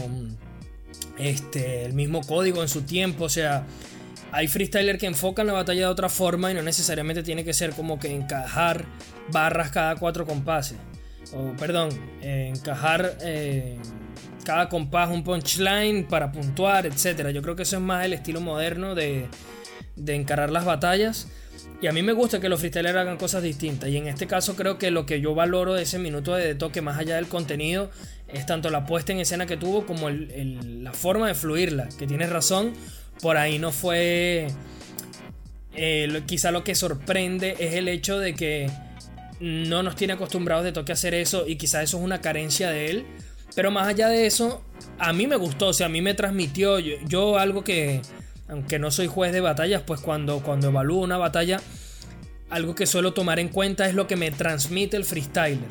este, el mismo código en su tiempo, o sea, hay freestyler que enfocan la batalla de otra forma y no necesariamente tiene que ser como que encajar barras cada cuatro compases. O, perdón, encajar eh, cada compás un punchline para puntuar, etc. Yo creo que eso es más el estilo moderno de, de encarar las batallas. Y a mí me gusta que los freestylers hagan cosas distintas. Y en este caso creo que lo que yo valoro de ese minuto de toque, más allá del contenido, es tanto la puesta en escena que tuvo como la forma de fluirla. Que tienes razón, por ahí no fue... Eh, quizá lo que sorprende es el hecho de que no nos tiene acostumbrados de toque a hacer eso y quizá eso es una carencia de él. Pero más allá de eso, a mí me gustó, o sea, a mí me transmitió yo, algo que, aunque no soy juez de batallas, pues cuando, cuando evalúo una batalla, algo que suelo tomar en cuenta es lo que me transmite el freestyler.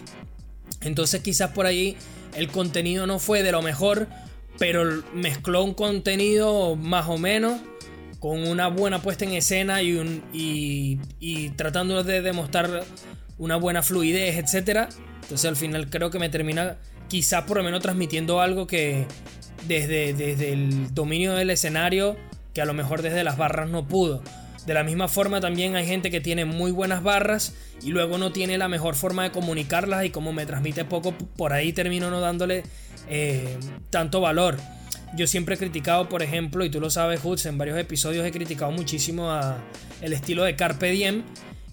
Entonces quizás por ahí el contenido no fue de lo mejor, pero mezcló un contenido más o menos con una buena puesta en escena y, un, tratando de demostrar una buena fluidez, etc. Entonces al final creo que me termina quizás por lo menos transmitiendo algo que desde, desde el dominio del escenario, que a lo mejor desde las barras no pudo. De la misma forma también hay gente que tiene muy buenas barras y luego no tiene la mejor forma de comunicarlas y como me transmite poco, por ahí termino no dándole eh, tanto valor. Yo siempre he criticado, por ejemplo, y tú lo sabes, Hoods, en varios episodios he criticado muchísimo a el estilo de Carpe Diem,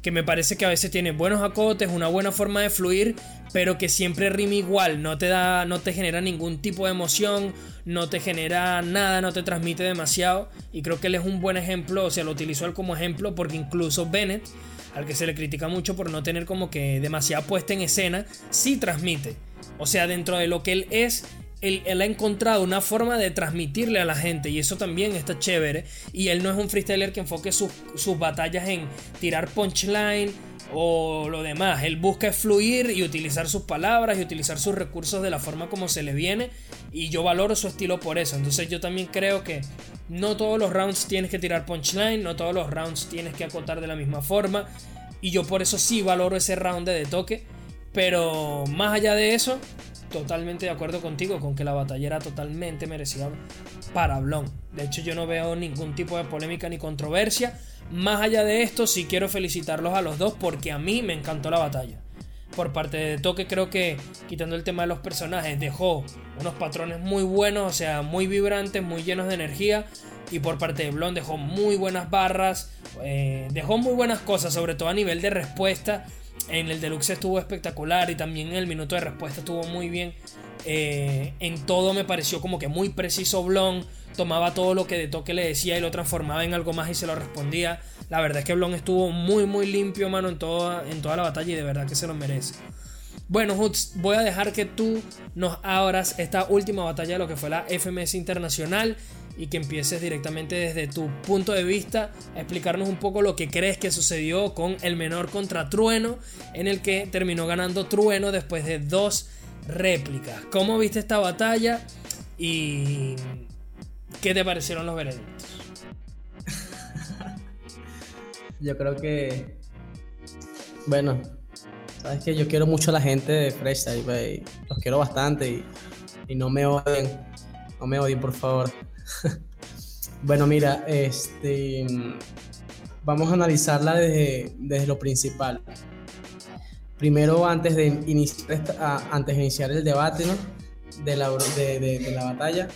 que me parece que a veces tiene buenos acotes, una buena forma de fluir, pero que siempre rima igual, no te da, no te genera ningún tipo de emoción, no te genera nada, no te transmite demasiado. Y creo que él es un buen ejemplo, o sea, lo utilizó él como ejemplo, porque incluso Bennett, al que se le critica mucho por no tener como que demasiada puesta en escena, sí transmite. O sea, dentro de lo que él es, él, ha encontrado una forma de transmitirle a la gente y eso también está chévere. Y él no es un freestyler que enfoque sus, batallas en tirar punchline o lo demás. Él busca fluir y utilizar sus palabras y utilizar sus recursos de la forma como se le viene. Y yo valoro su estilo por eso. Entonces yo también creo que no todos los rounds tienes que tirar punchline, no todos los rounds tienes que acotar de la misma forma. Y yo por eso sí valoro ese round de toque. Pero más allá de eso, totalmente de acuerdo contigo con que la batalla era totalmente merecida para Blon. De hecho, yo no veo ningún tipo de polémica ni controversia. Más allá de esto, sí quiero felicitarlos a los dos porque a mí me encantó la batalla. Por parte de Toque, creo que quitando el tema de los personajes, dejó unos patrones muy buenos, o sea, muy vibrantes, muy llenos de energía. Y por parte de Blon dejó muy buenas barras, eh, dejó muy buenas cosas, sobre todo a nivel de respuesta en el deluxe estuvo espectacular y también en el minuto de respuesta estuvo muy bien. Eh, en todo me pareció como que muy preciso Blon. Tomaba todo lo que de toque le decía y lo transformaba en algo más y se lo respondía. La verdad es que Blon estuvo muy muy limpio, mano, en toda, en toda la batalla y de verdad que se lo merece. Bueno, Hoots, voy a dejar que tú nos abras esta última batalla de lo que fue la FMS Internacional y que empieces directamente desde tu punto de vista a explicarnos un poco lo que crees que sucedió con el menor contra Trueno, en el que terminó ganando Trueno después de dos réplicas. ¿Cómo viste esta batalla y qué te parecieron los veredictos? (laughs) Yo creo que, bueno, sabes que yo quiero mucho a la gente de Freestyle, los quiero bastante y, y no me odien, no me odien por favor. (laughs) bueno, mira, este, vamos a analizarla desde, lo principal. Primero, antes de iniciar, antes de iniciar el debate de, la, de, la batalla,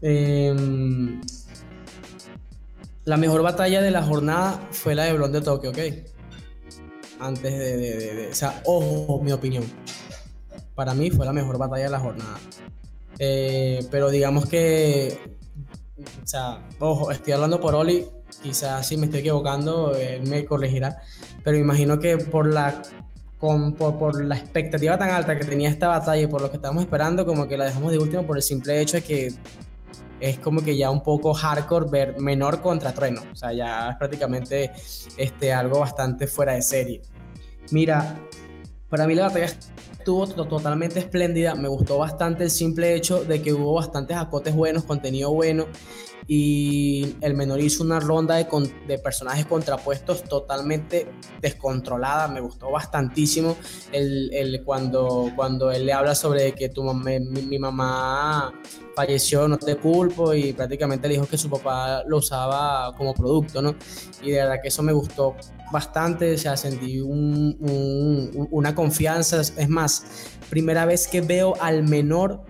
em, La mejor batalla de la jornada fue la de Blond de Tokio, ¿ok? Antes de, de, O sea, ojo, mi opinión. Para mí fue la mejor batalla de la jornada. Eh, pero digamos que. O sea, ojo, estoy hablando por Oli. Quizás si me estoy equivocando, él me corregirá. Pero imagino que por la con, por, por, la expectativa tan alta que tenía esta batalla y por lo que estábamos esperando, como que la dejamos de último por el simple hecho de que es como que ya un poco hardcore ver menor contra trueno. O sea, ya es prácticamente este, algo bastante fuera de serie. Mira, para mí la batalla estuvo totalmente espléndida. Me gustó bastante el simple hecho de que hubo bastantes acotes buenos, contenido bueno y el menor hizo una ronda de, de, personajes contrapuestos totalmente descontrolada, me gustó bastantísimo el, el cuando, cuando él le habla sobre que tu mi, mi, mamá falleció, no te culpo y prácticamente dijo que su papá lo usaba como producto, ¿no? Y de verdad que eso me gustó bastante, o sea, sentí un, un, una confianza, es más, primera vez que veo al menor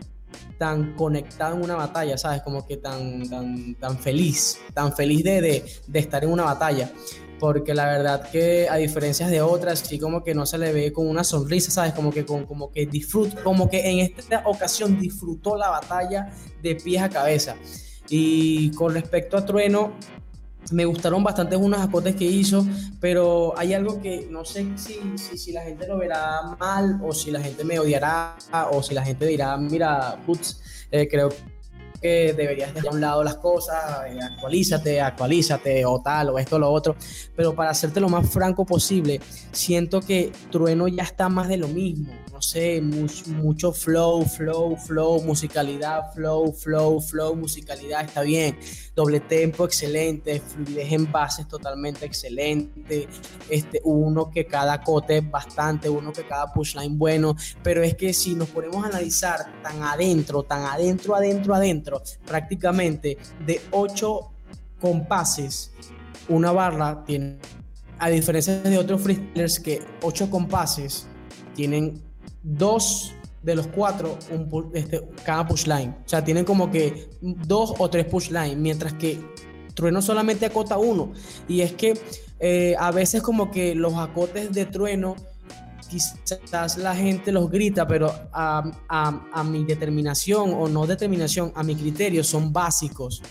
tan conectado en una batalla, ¿sabes? Como que tan, tan, tan feliz, tan feliz de, de, de, estar en una batalla. Porque la verdad que a diferencia de otras, sí como que no se le ve con una sonrisa, ¿sabes? Como que, con, como que disfruta, como que en esta ocasión disfrutó la batalla de pies a cabeza. Y con respecto a Trueno, me gustaron bastante unos acotes que hizo, pero hay algo que no sé si, si, la gente lo verá mal o si la gente me odiará o si la gente dirá, mira, putz, eh, creo que deberías dejar a un lado las cosas, eh, actualízate, actualízate o tal o esto o lo otro, pero para hacerte lo más franco posible, siento que Trueno ya está más de lo mismo no sé, mucho, flow, flow, flow, musicalidad, flow, flow, flow, musicalidad, está bien. Doble tempo, excelente, fluidez en bases totalmente excelente. Este, uno que cada cote es bastante, uno que cada pushline bueno. Pero es que si nos ponemos a analizar tan adentro, tan adentro, adentro, adentro, prácticamente de ocho compases, una barra tiene, a diferencia de otros freestylers que ocho compases tienen dos de los cuatro un, este, cada push line. O sea, tienen como que dos o tres push line, mientras que Trueno solamente acota uno. Y es que eh, a veces como que los acotes de Trueno quizás la gente los grita, pero a, a, a, mi determinación o no determinación, a mi criterio, son básicos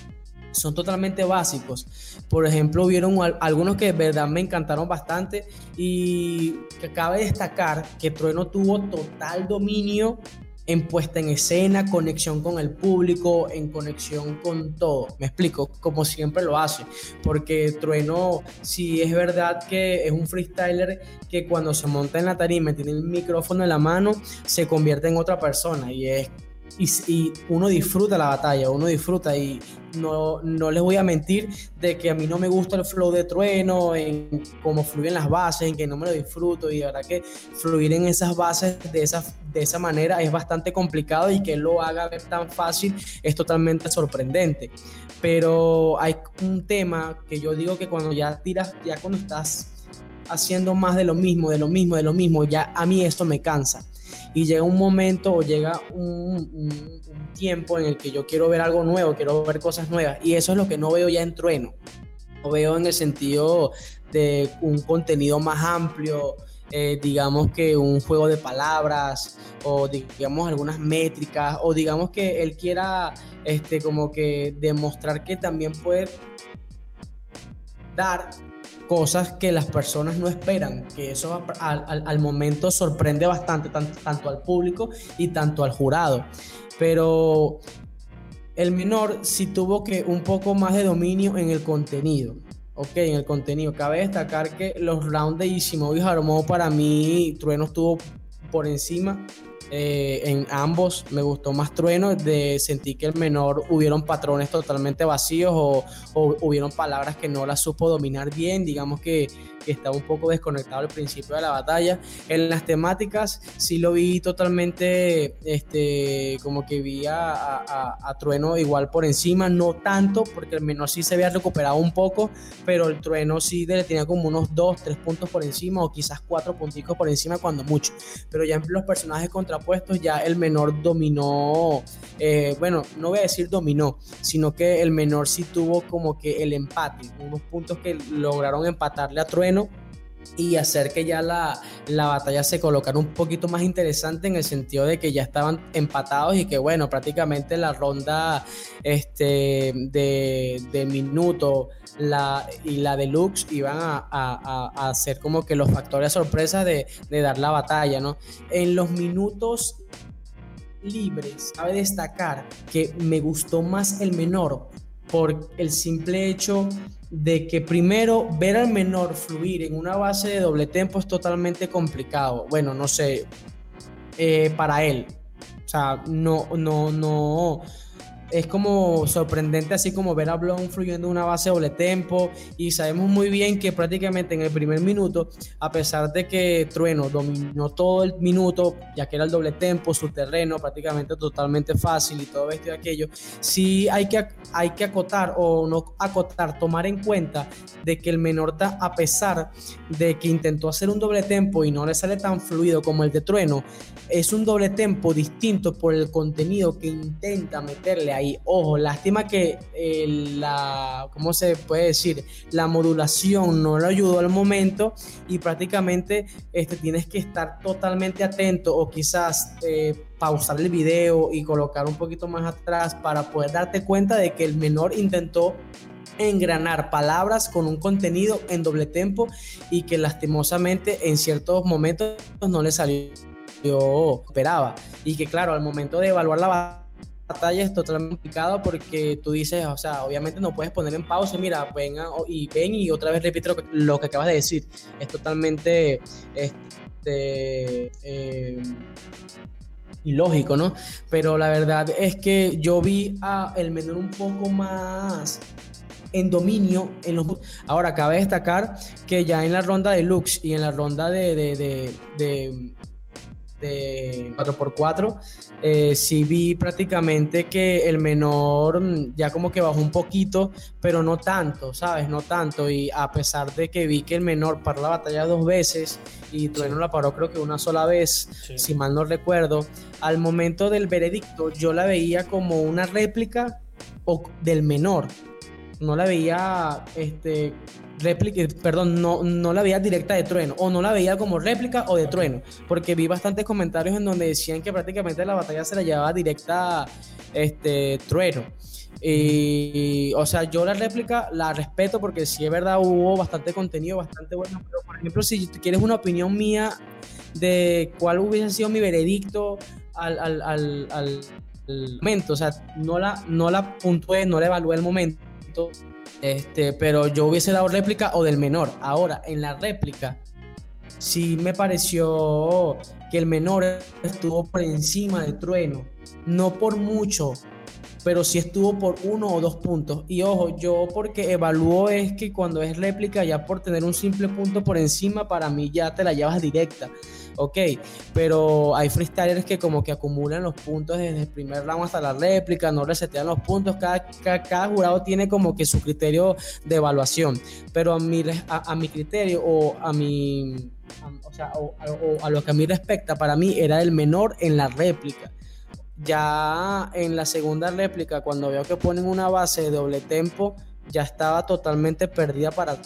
son totalmente básicos. Por ejemplo, hubieron algunos que de verdad me encantaron bastante y que cabe destacar que Trueno tuvo total dominio en puesta en escena, conexión con el público, en conexión con todo. Me explico, como siempre lo hace, porque Trueno, si es verdad que es un freestyler que cuando se monta en la tarima tiene el micrófono en la mano, se convierte en otra persona y es y, uno disfruta la batalla, uno disfruta y no, no les voy a mentir de que a mí no me gusta el flow de trueno, en cómo fluyen las bases, en que no me lo disfruto y de verdad que fluir en esas bases de esa, de esa manera es bastante complicado y que lo haga ver tan fácil es totalmente sorprendente. Pero hay un tema que yo digo que cuando ya tiras, ya cuando estás haciendo más de lo mismo, de lo mismo, de lo mismo, ya a mí esto me cansa y llega un momento o llega un, tiempo en el que yo quiero ver algo nuevo, quiero ver cosas nuevas y eso es lo que no veo ya en Trueno. Lo veo en el sentido de un contenido más amplio, eh, digamos que un juego de palabras o digamos algunas métricas o digamos que él quiera este como que demostrar que también puede dar cosas que las personas no esperan, que eso al, momento sorprende bastante, tanto, al público y tanto al jurado. Pero el menor sí tuvo que un poco más de dominio en el contenido. Ok, en el contenido. Cabe destacar que los rounds de Ishimoto y Harmo para mí, Trueno estuvo por encima eh, en ambos me gustó más Trueno, de sentir que el menor hubieron patrones totalmente vacíos o, o, hubieron palabras que no las supo dominar bien, digamos que que estaba un poco desconectado al principio de la batalla. En las temáticas sí lo vi totalmente, este, como que vi a, a, Trueno igual por encima, no tanto, porque el menor sí se había recuperado un poco, pero el Trueno sí le tenía como unos 2, 3 puntos por encima o quizás 4 puntitos por encima cuando mucho. Pero ya en los personajes contrapuestos, ya el menor dominó, eh, bueno, no voy a decir dominó, sino que el menor sí tuvo como que el empate, unos puntos que lograron empatarle a Trueno y hacer que ya la, batalla se colocara un poquito más interesante en el sentido de que ya estaban empatados y que bueno, prácticamente la ronda este, de, minuto la, y la deluxe iban a, a, ser como que los factores sorpresas de, de dar la batalla, ¿no? En los minutos libres, cabe destacar que me gustó más el menor por el simple hecho de que primero ver al menor fluir en una base de doble tempo es totalmente complicado. Bueno, no sé, eh, para él. O sea, no, no, no es como sorprendente así como ver a Blon fluyendo una base doble tempo y sabemos muy bien que prácticamente en el primer minuto, a pesar de que Trueno dominó todo el minuto, ya que era el doble tempo, su terreno prácticamente totalmente fácil y todo y aquello, sí hay que, hay que acotar o no acotar, tomar en cuenta de que el Menorta, a pesar de que intentó hacer un doble tempo y no le sale tan fluido como el de Trueno, es un doble tempo distinto por el contenido que intenta meterle ahí. Ojo, lástima que eh, la, ¿cómo se puede decir? La modulación no lo ayudó al momento y prácticamente este, tienes que estar totalmente atento o quizás eh, pausar el video y colocar un poquito más atrás para poder darte cuenta de que el menor intentó engranar palabras con un contenido en doble tempo y que lastimosamente en ciertos momentos no le salió yo esperaba. Y que claro, al momento de evaluar la batalla es totalmente complicado porque tú dices, o sea, obviamente no puedes poner en pausa, mira, venga y ven y otra vez repito lo que, acabas de decir. Es totalmente este, eh, ilógico, ¿no? Pero la verdad es que yo vi a el menor un poco más en dominio en los ahora cabe destacar que ya en la ronda de Lux y en la ronda de, de de 4x4, eh, sí vi prácticamente que el menor ya como que bajó un poquito, pero no tanto, ¿sabes? No tanto. Y a pesar de que vi que el menor paró la batalla dos veces y Trueno la paró creo que una sola vez, si mal no recuerdo, al momento del veredicto yo la veía como una réplica del menor. No la veía este, réplica, perdón, no, no la veía directa de trueno, o no la veía como réplica o de trueno, porque vi bastantes comentarios en donde decían que prácticamente la batalla se la llevaba directa este, trueno. Y, o sea, yo la réplica la respeto porque si es verdad hubo bastante contenido, bastante bueno, pero por ejemplo, si quieres una opinión mía de cuál hubiese sido mi veredicto al, al, al, al momento, o sea, no la, no la puntué, no la evalué el momento este, pero yo hubiese dado réplica o del menor. Ahora, en la réplica, sí me pareció que el menor estuvo por encima de Trueno. No por mucho, pero sí estuvo por uno o dos puntos. Y ojo, yo porque evalúo es que cuando es réplica, ya por tener un simple punto por encima, para mí ya te la llevas directa ok, pero hay freestylers que como que acumulan los puntos desde el primer round hasta la réplica, no resetean los puntos, cada, cada, jurado tiene como que su criterio de evaluación, pero a mi, a, criterio o a mi... o sea, o, a lo que a mí respecta, para mí era el menor en la réplica. Ya en la segunda réplica, cuando veo que ponen una base de doble tempo, ya estaba totalmente perdida para,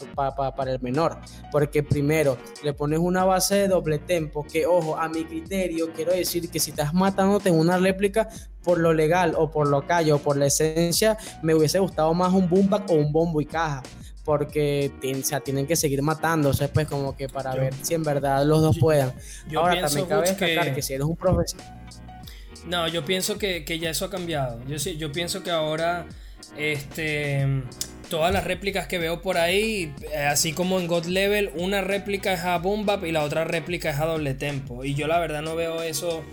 para, el menor. Porque primero, le pones una base de doble tempo, que ojo, a mi criterio, quiero decir que si estás matándote en una réplica, por lo legal o por lo callo o por la esencia, me hubiese gustado más un boom o un bombo y caja. Porque o tienen que seguir matándose, pues, como que para ver si en verdad los dos puedan. Ahora, también cabe destacar que... si eres un profesional. No, yo pienso que, que, ya eso ha cambiado. Yo, yo pienso que ahora este, todas las réplicas que veo por ahí, eh, así como en God Level, una réplica es a Boom y la otra réplica es a doble tempo. Y yo la verdad no veo eso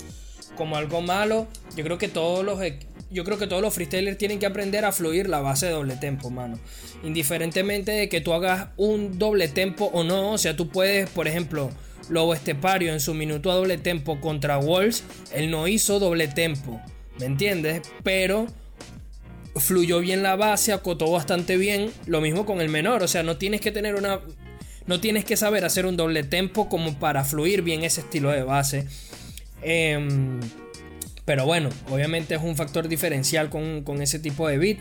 como algo malo. Yo creo que todos los yo creo que todos los freestylers tienen que aprender a fluir la base de doble tempo, mano. Indiferentemente de que tú hagas un doble tempo o no, o sea, tú puedes, por ejemplo, Lobo Estepario en su minuto a doble tempo contra Walls, él no hizo doble tempo, ¿me entiendes? Pero fluyó bien la base, acotó bastante bien. Lo mismo con el menor, o sea, no tienes que tener una. No tienes que saber hacer un doble tempo como para fluir bien ese estilo de base. Em, pero bueno, obviamente es un factor diferencial con, con ese tipo de beat.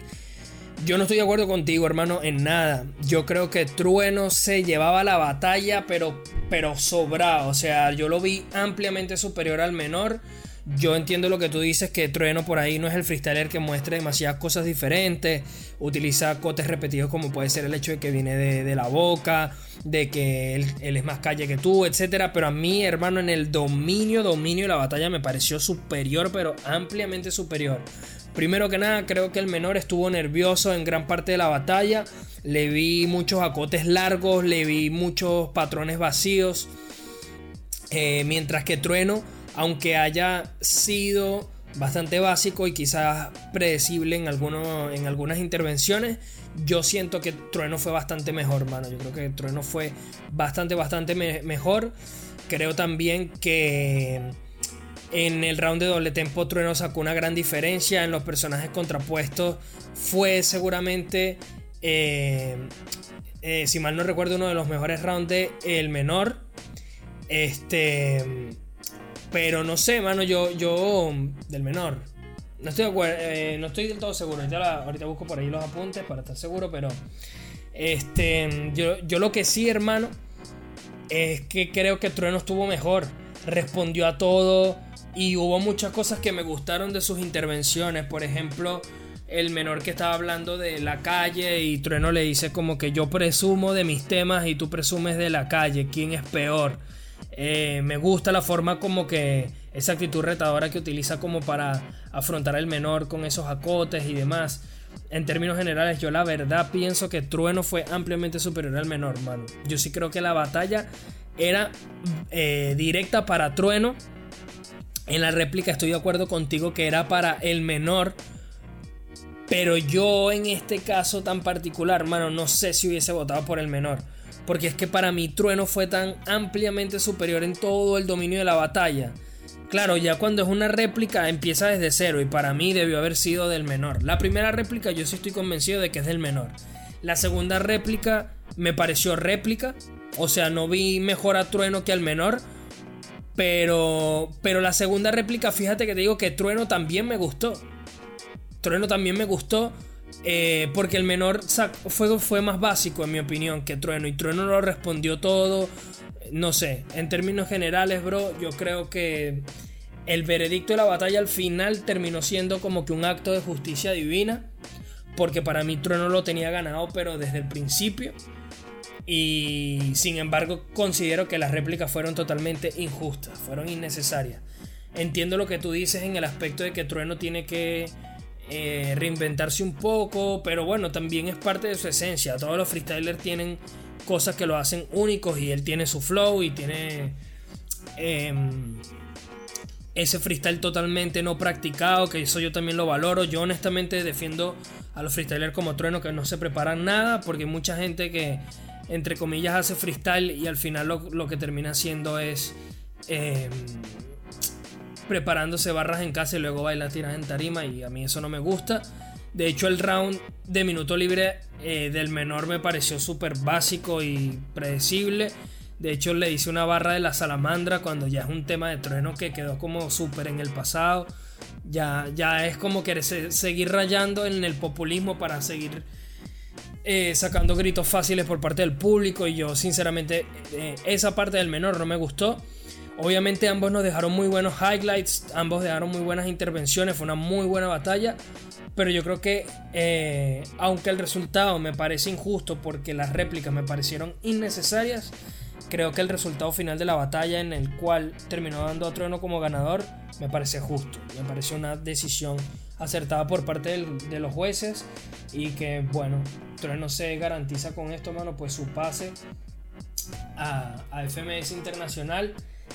Yo no estoy de acuerdo contigo, hermano, en nada. Yo creo que Trueno se llevaba la batalla, pero, pero sobrado. O sea, yo lo vi ampliamente superior al menor. Yo entiendo lo que tú dices, que Trueno por ahí no es el freestyler que muestre demasiadas cosas diferentes, utiliza cotes repetidos como puede ser el hecho de que viene de, la boca, de que él, es más calle que tú, etc. Pero a mí, hermano, en el dominio, dominio de la batalla me pareció superior, pero ampliamente superior. Primero que nada, creo que el menor estuvo nervioso en gran parte de la batalla. Le vi muchos acotes largos, le vi muchos patrones vacíos. Eh, mientras que Trueno aunque haya sido bastante básico y quizás predecible en, en algunas intervenciones, yo siento que Trueno fue bastante mejor, mano. Yo creo que Trueno fue bastante, bastante mejor. Creo también que en el round de doble tempo Trueno sacó una gran diferencia en los personajes contrapuestos. Fue seguramente, eh, eh, si mal no recuerdo, uno de los mejores rounds de El Menor. Este pero no sé, mano, yo, yo del menor. No estoy, eh, no estoy del todo seguro. Ahorita, busco por ahí los apuntes para estar seguro, pero este, yo, yo lo que sí, hermano, es que creo que Trueno estuvo mejor. Respondió a todo y hubo muchas cosas que me gustaron de sus intervenciones. Por ejemplo, el menor que estaba hablando de la calle y Trueno le dice como que yo presumo de mis temas y tú presumes de la calle. ¿Quién es peor? Eh, me gusta la forma como que esa actitud retadora que utiliza como para afrontar al menor con esos acotes y demás. En términos generales, yo la verdad pienso que Trueno fue ampliamente superior al menor, mano. Yo sí creo que la batalla era eh, directa para Trueno. En la réplica estoy de acuerdo contigo que era para el menor. Pero yo en este caso tan particular, mano, no sé si hubiese votado por el menor. Porque es que para mí Trueno fue tan ampliamente superior en todo el dominio de la batalla. Claro, ya cuando es una réplica empieza desde cero y para mí debió haber sido del menor. La primera réplica yo sí estoy convencido de que es del menor. La segunda réplica me pareció réplica. O sea, no vi mejor a Trueno que al menor. Pero, pero la segunda réplica, fíjate que te digo que Trueno también me gustó. Trueno también me gustó. Eh, porque el menor fue, fue más básico, en mi opinión, que Trueno. Y Trueno lo respondió todo. No sé, en términos generales, bro, yo creo que el veredicto de la batalla al final terminó siendo como que un acto de justicia divina. Porque para mí Trueno lo tenía ganado, pero desde el principio. Y sin embargo, considero que las réplicas fueron totalmente injustas, fueron innecesarias. Entiendo lo que tú dices en el aspecto de que Trueno tiene que eh, reinventarse un poco, pero bueno, también es parte de su esencia. Todos los freestylers tienen cosas que lo hacen únicos y él tiene su flow y tiene em, ese freestyle totalmente no practicado, que eso yo también lo valoro. Yo honestamente defiendo a los freestylers como Trueno que no se preparan nada, porque hay mucha gente que entre comillas hace freestyle y al final lo, lo que termina haciendo es... Em, preparándose barras en casa y luego baila tiras en tarima y a mí eso no me gusta. De hecho el round de minuto libre eh, del menor me pareció súper básico y predecible. De hecho le hice una barra de la salamandra cuando ya es un tema de trueno que quedó como súper en el pasado. Ya, ya es como querer seguir rayando en el populismo para seguir eh, sacando gritos fáciles por parte del público y yo sinceramente eh, esa parte del menor no me gustó. Obviamente ambos nos dejaron muy buenos highlights, ambos dejaron muy buenas intervenciones, fue una muy buena batalla, pero yo creo que eh, aunque el resultado me parece injusto porque las réplicas me parecieron innecesarias, creo que el resultado final de la batalla en el cual terminó dando a Trueno como ganador me parece justo, me parece una decisión acertada por parte de los jueces y que bueno, Trueno se garantiza con esto, mano, pues su pase a, a FMS Internacional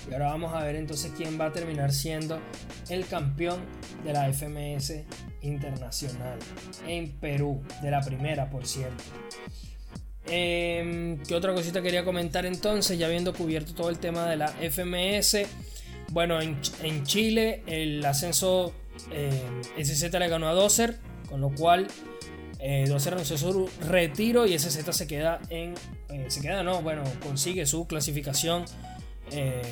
y ahora vamos a ver entonces quién va a terminar siendo el campeón de la FMS Internacional en Perú, de la primera por cierto. Em, ¿Qué otra cosita quería comentar entonces? Ya habiendo cubierto todo el tema de la FMS. Bueno, en, Chile el ascenso eh, SZ le ganó a Doser, con lo cual eh, anunció su retiro y SZ se queda en. Eh, se queda, no, bueno, consigue su clasificación eh,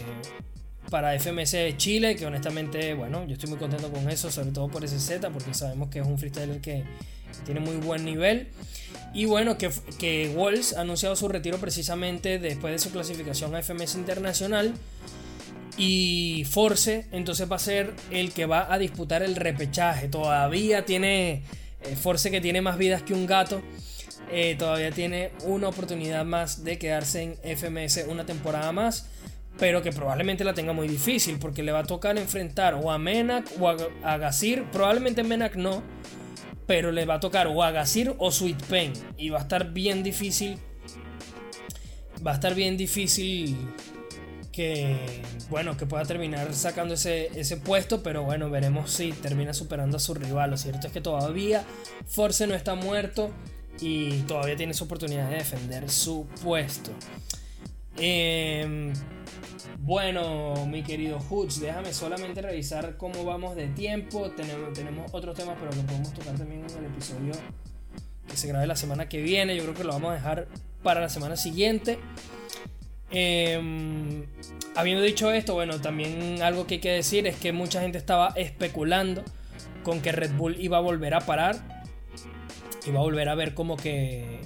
para FMS Chile, que honestamente, bueno, yo estoy muy contento con eso, sobre todo por ese Z, porque sabemos que es un freestyler que tiene muy buen nivel. Y bueno, que, que Walls ha anunciado su retiro precisamente después de su clasificación a FMS Internacional. Y Force entonces va a ser el que va a disputar el repechaje. Todavía tiene eh, Force que tiene más vidas que un gato. Eh, todavía tiene una oportunidad más de quedarse en FMS una temporada más. Pero que probablemente la tenga muy difícil. Porque le va a tocar enfrentar o a Menak o a, a Gazir. Probablemente Menak no pero le va a tocar o Agasir o Sweet Pain. Y va a estar bien difícil. Va a estar bien difícil que, bueno, que pueda terminar sacando ese, ese puesto, pero bueno, veremos si termina superando a su rival. Lo cierto es que todavía Force no está muerto y todavía tiene su oportunidad de defender su puesto. Eh, bueno, mi querido Hoods, déjame solamente revisar cómo vamos de tiempo. Tenemos, tenemos otros temas, pero que podemos tocar también en el episodio que se grabe la semana que viene. Yo creo que lo vamos a dejar para la semana siguiente. Em, habiendo dicho esto, bueno, también algo que hay que decir es que mucha gente estaba especulando con que Red Bull iba a volver a parar. Iba a volver a ver como que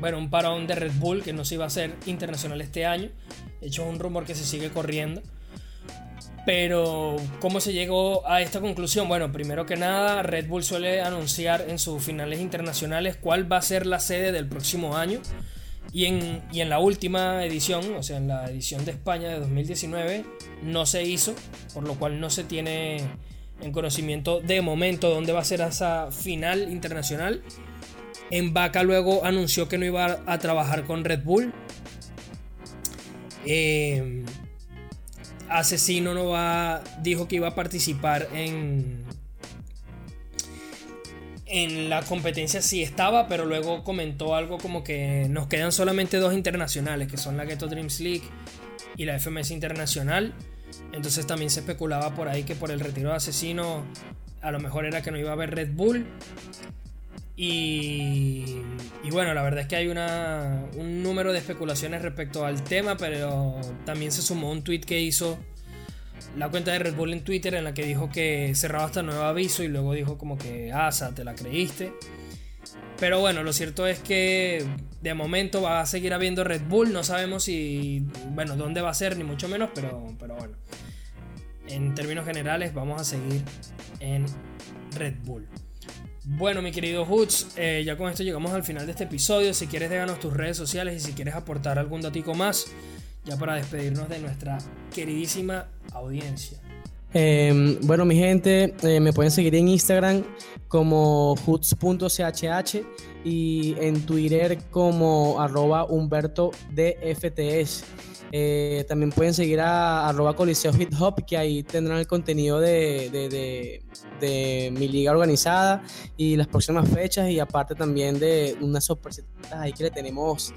bueno, un parón de Red Bull que no se iba a hacer internacional este año. De hecho, es un rumor que se sigue corriendo. Pero, ¿cómo se llegó a esta conclusión? Bueno, primero que nada, Red Bull suele anunciar en sus finales internacionales cuál va a ser la sede del próximo año. Y en, y en la última edición, o sea, en la edición de España de 2019, no se hizo, por lo cual no se tiene en conocimiento de momento dónde va a ser esa final internacional. En Vaca luego anunció que no iba a trabajar con Red Bull. Eh, Asesino no va, dijo que iba a participar en, en la competencia sí estaba, pero luego comentó algo como que nos quedan solamente dos internacionales, que son la Ghetto Dreams League y la FMS Internacional. Entonces también se especulaba por ahí que por el retiro de Asesino a lo mejor era que no iba a haber Red Bull. Y, bueno, la verdad es que hay una, un número de especulaciones respecto al tema, pero también se sumó un tweet que hizo la cuenta de Red Bull en Twitter en la que dijo que cerraba hasta nuevo aviso y luego dijo como que, asa, te la creíste. Pero bueno, lo cierto es que de momento va a seguir habiendo Red Bull, no sabemos si, bueno, dónde va a ser, ni mucho menos, pero, pero bueno. En términos generales vamos a seguir en Red Bull. Bueno, mi querido Hoods, eh, ya con esto llegamos al final de este episodio. Si quieres, déjanos tus redes sociales y si quieres aportar algún datico más, ya para despedirnos de nuestra queridísima audiencia. Em, bueno, mi gente, eh, me pueden seguir en Instagram como hoods.chh y en Twitter como arroba Humberto DFTS. Eh, también pueden seguir a arroba Coliseo Hip Hop, que ahí tendrán el contenido de, de, mi liga organizada y las próximas fechas y aparte también de unas sorpresitas ahí que le tenemos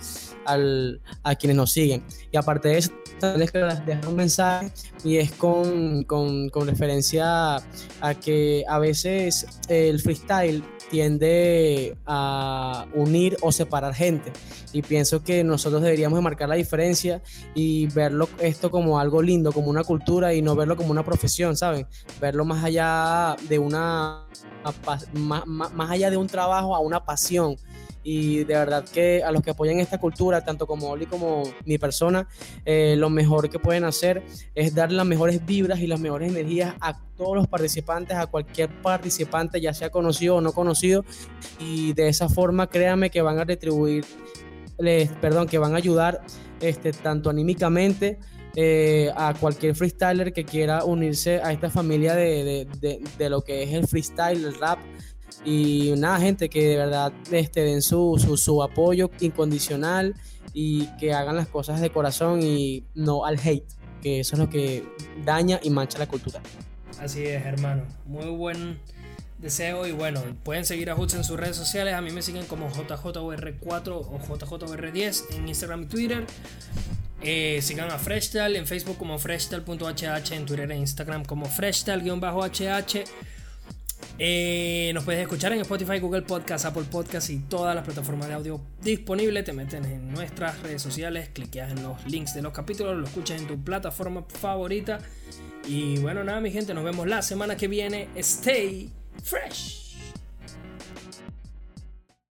al, a quienes nos siguen. Y aparte de eso, también les dejar un mensaje y es con, con, con referencia a que a veces el freestyle tiende a unir o separar gente. Y pienso que nosotros deberíamos de marcar la diferencia y verlo esto como algo lindo, como una cultura y no verlo como una profesión, ¿saben? Verlo más allá de una más, más allá de un trabajo a una pasión y de verdad que a los que apoyan esta cultura, tanto como Oli como mi persona, eh, lo mejor que pueden hacer es dar las mejores vibras y las mejores energías a todos los participantes, a cualquier participante, ya sea conocido o no conocido, y de esa forma créanme que van a retribuir, perdón, que van a ayudar este, tanto anímicamente, eh, a cualquier freestyler que quiera unirse a esta familia de, de, de, lo que es el freestyle, el rap, y nada, gente, que de verdad este, den su, su, apoyo incondicional y que hagan las cosas de corazón y no al hate, que eso es lo que daña y mancha la cultura. Así es, hermano. Muy buen deseo y bueno, pueden seguir a Hoots en sus redes sociales. A mí me siguen como JJOR4 o JJOR10 en Instagram y Twitter. Eh, sigan a Freshtal en Facebook como freshtal.hh, en Twitter e Instagram como freshtal-hh. Eh, nos puedes escuchar en Spotify, Google Podcast, Apple Podcast y todas las plataformas de audio disponibles. Te metes en nuestras redes sociales, cliqueas en los links de los capítulos, lo escuchas en tu plataforma favorita. Y bueno, nada, mi gente, nos vemos la semana que viene. Stay fresh.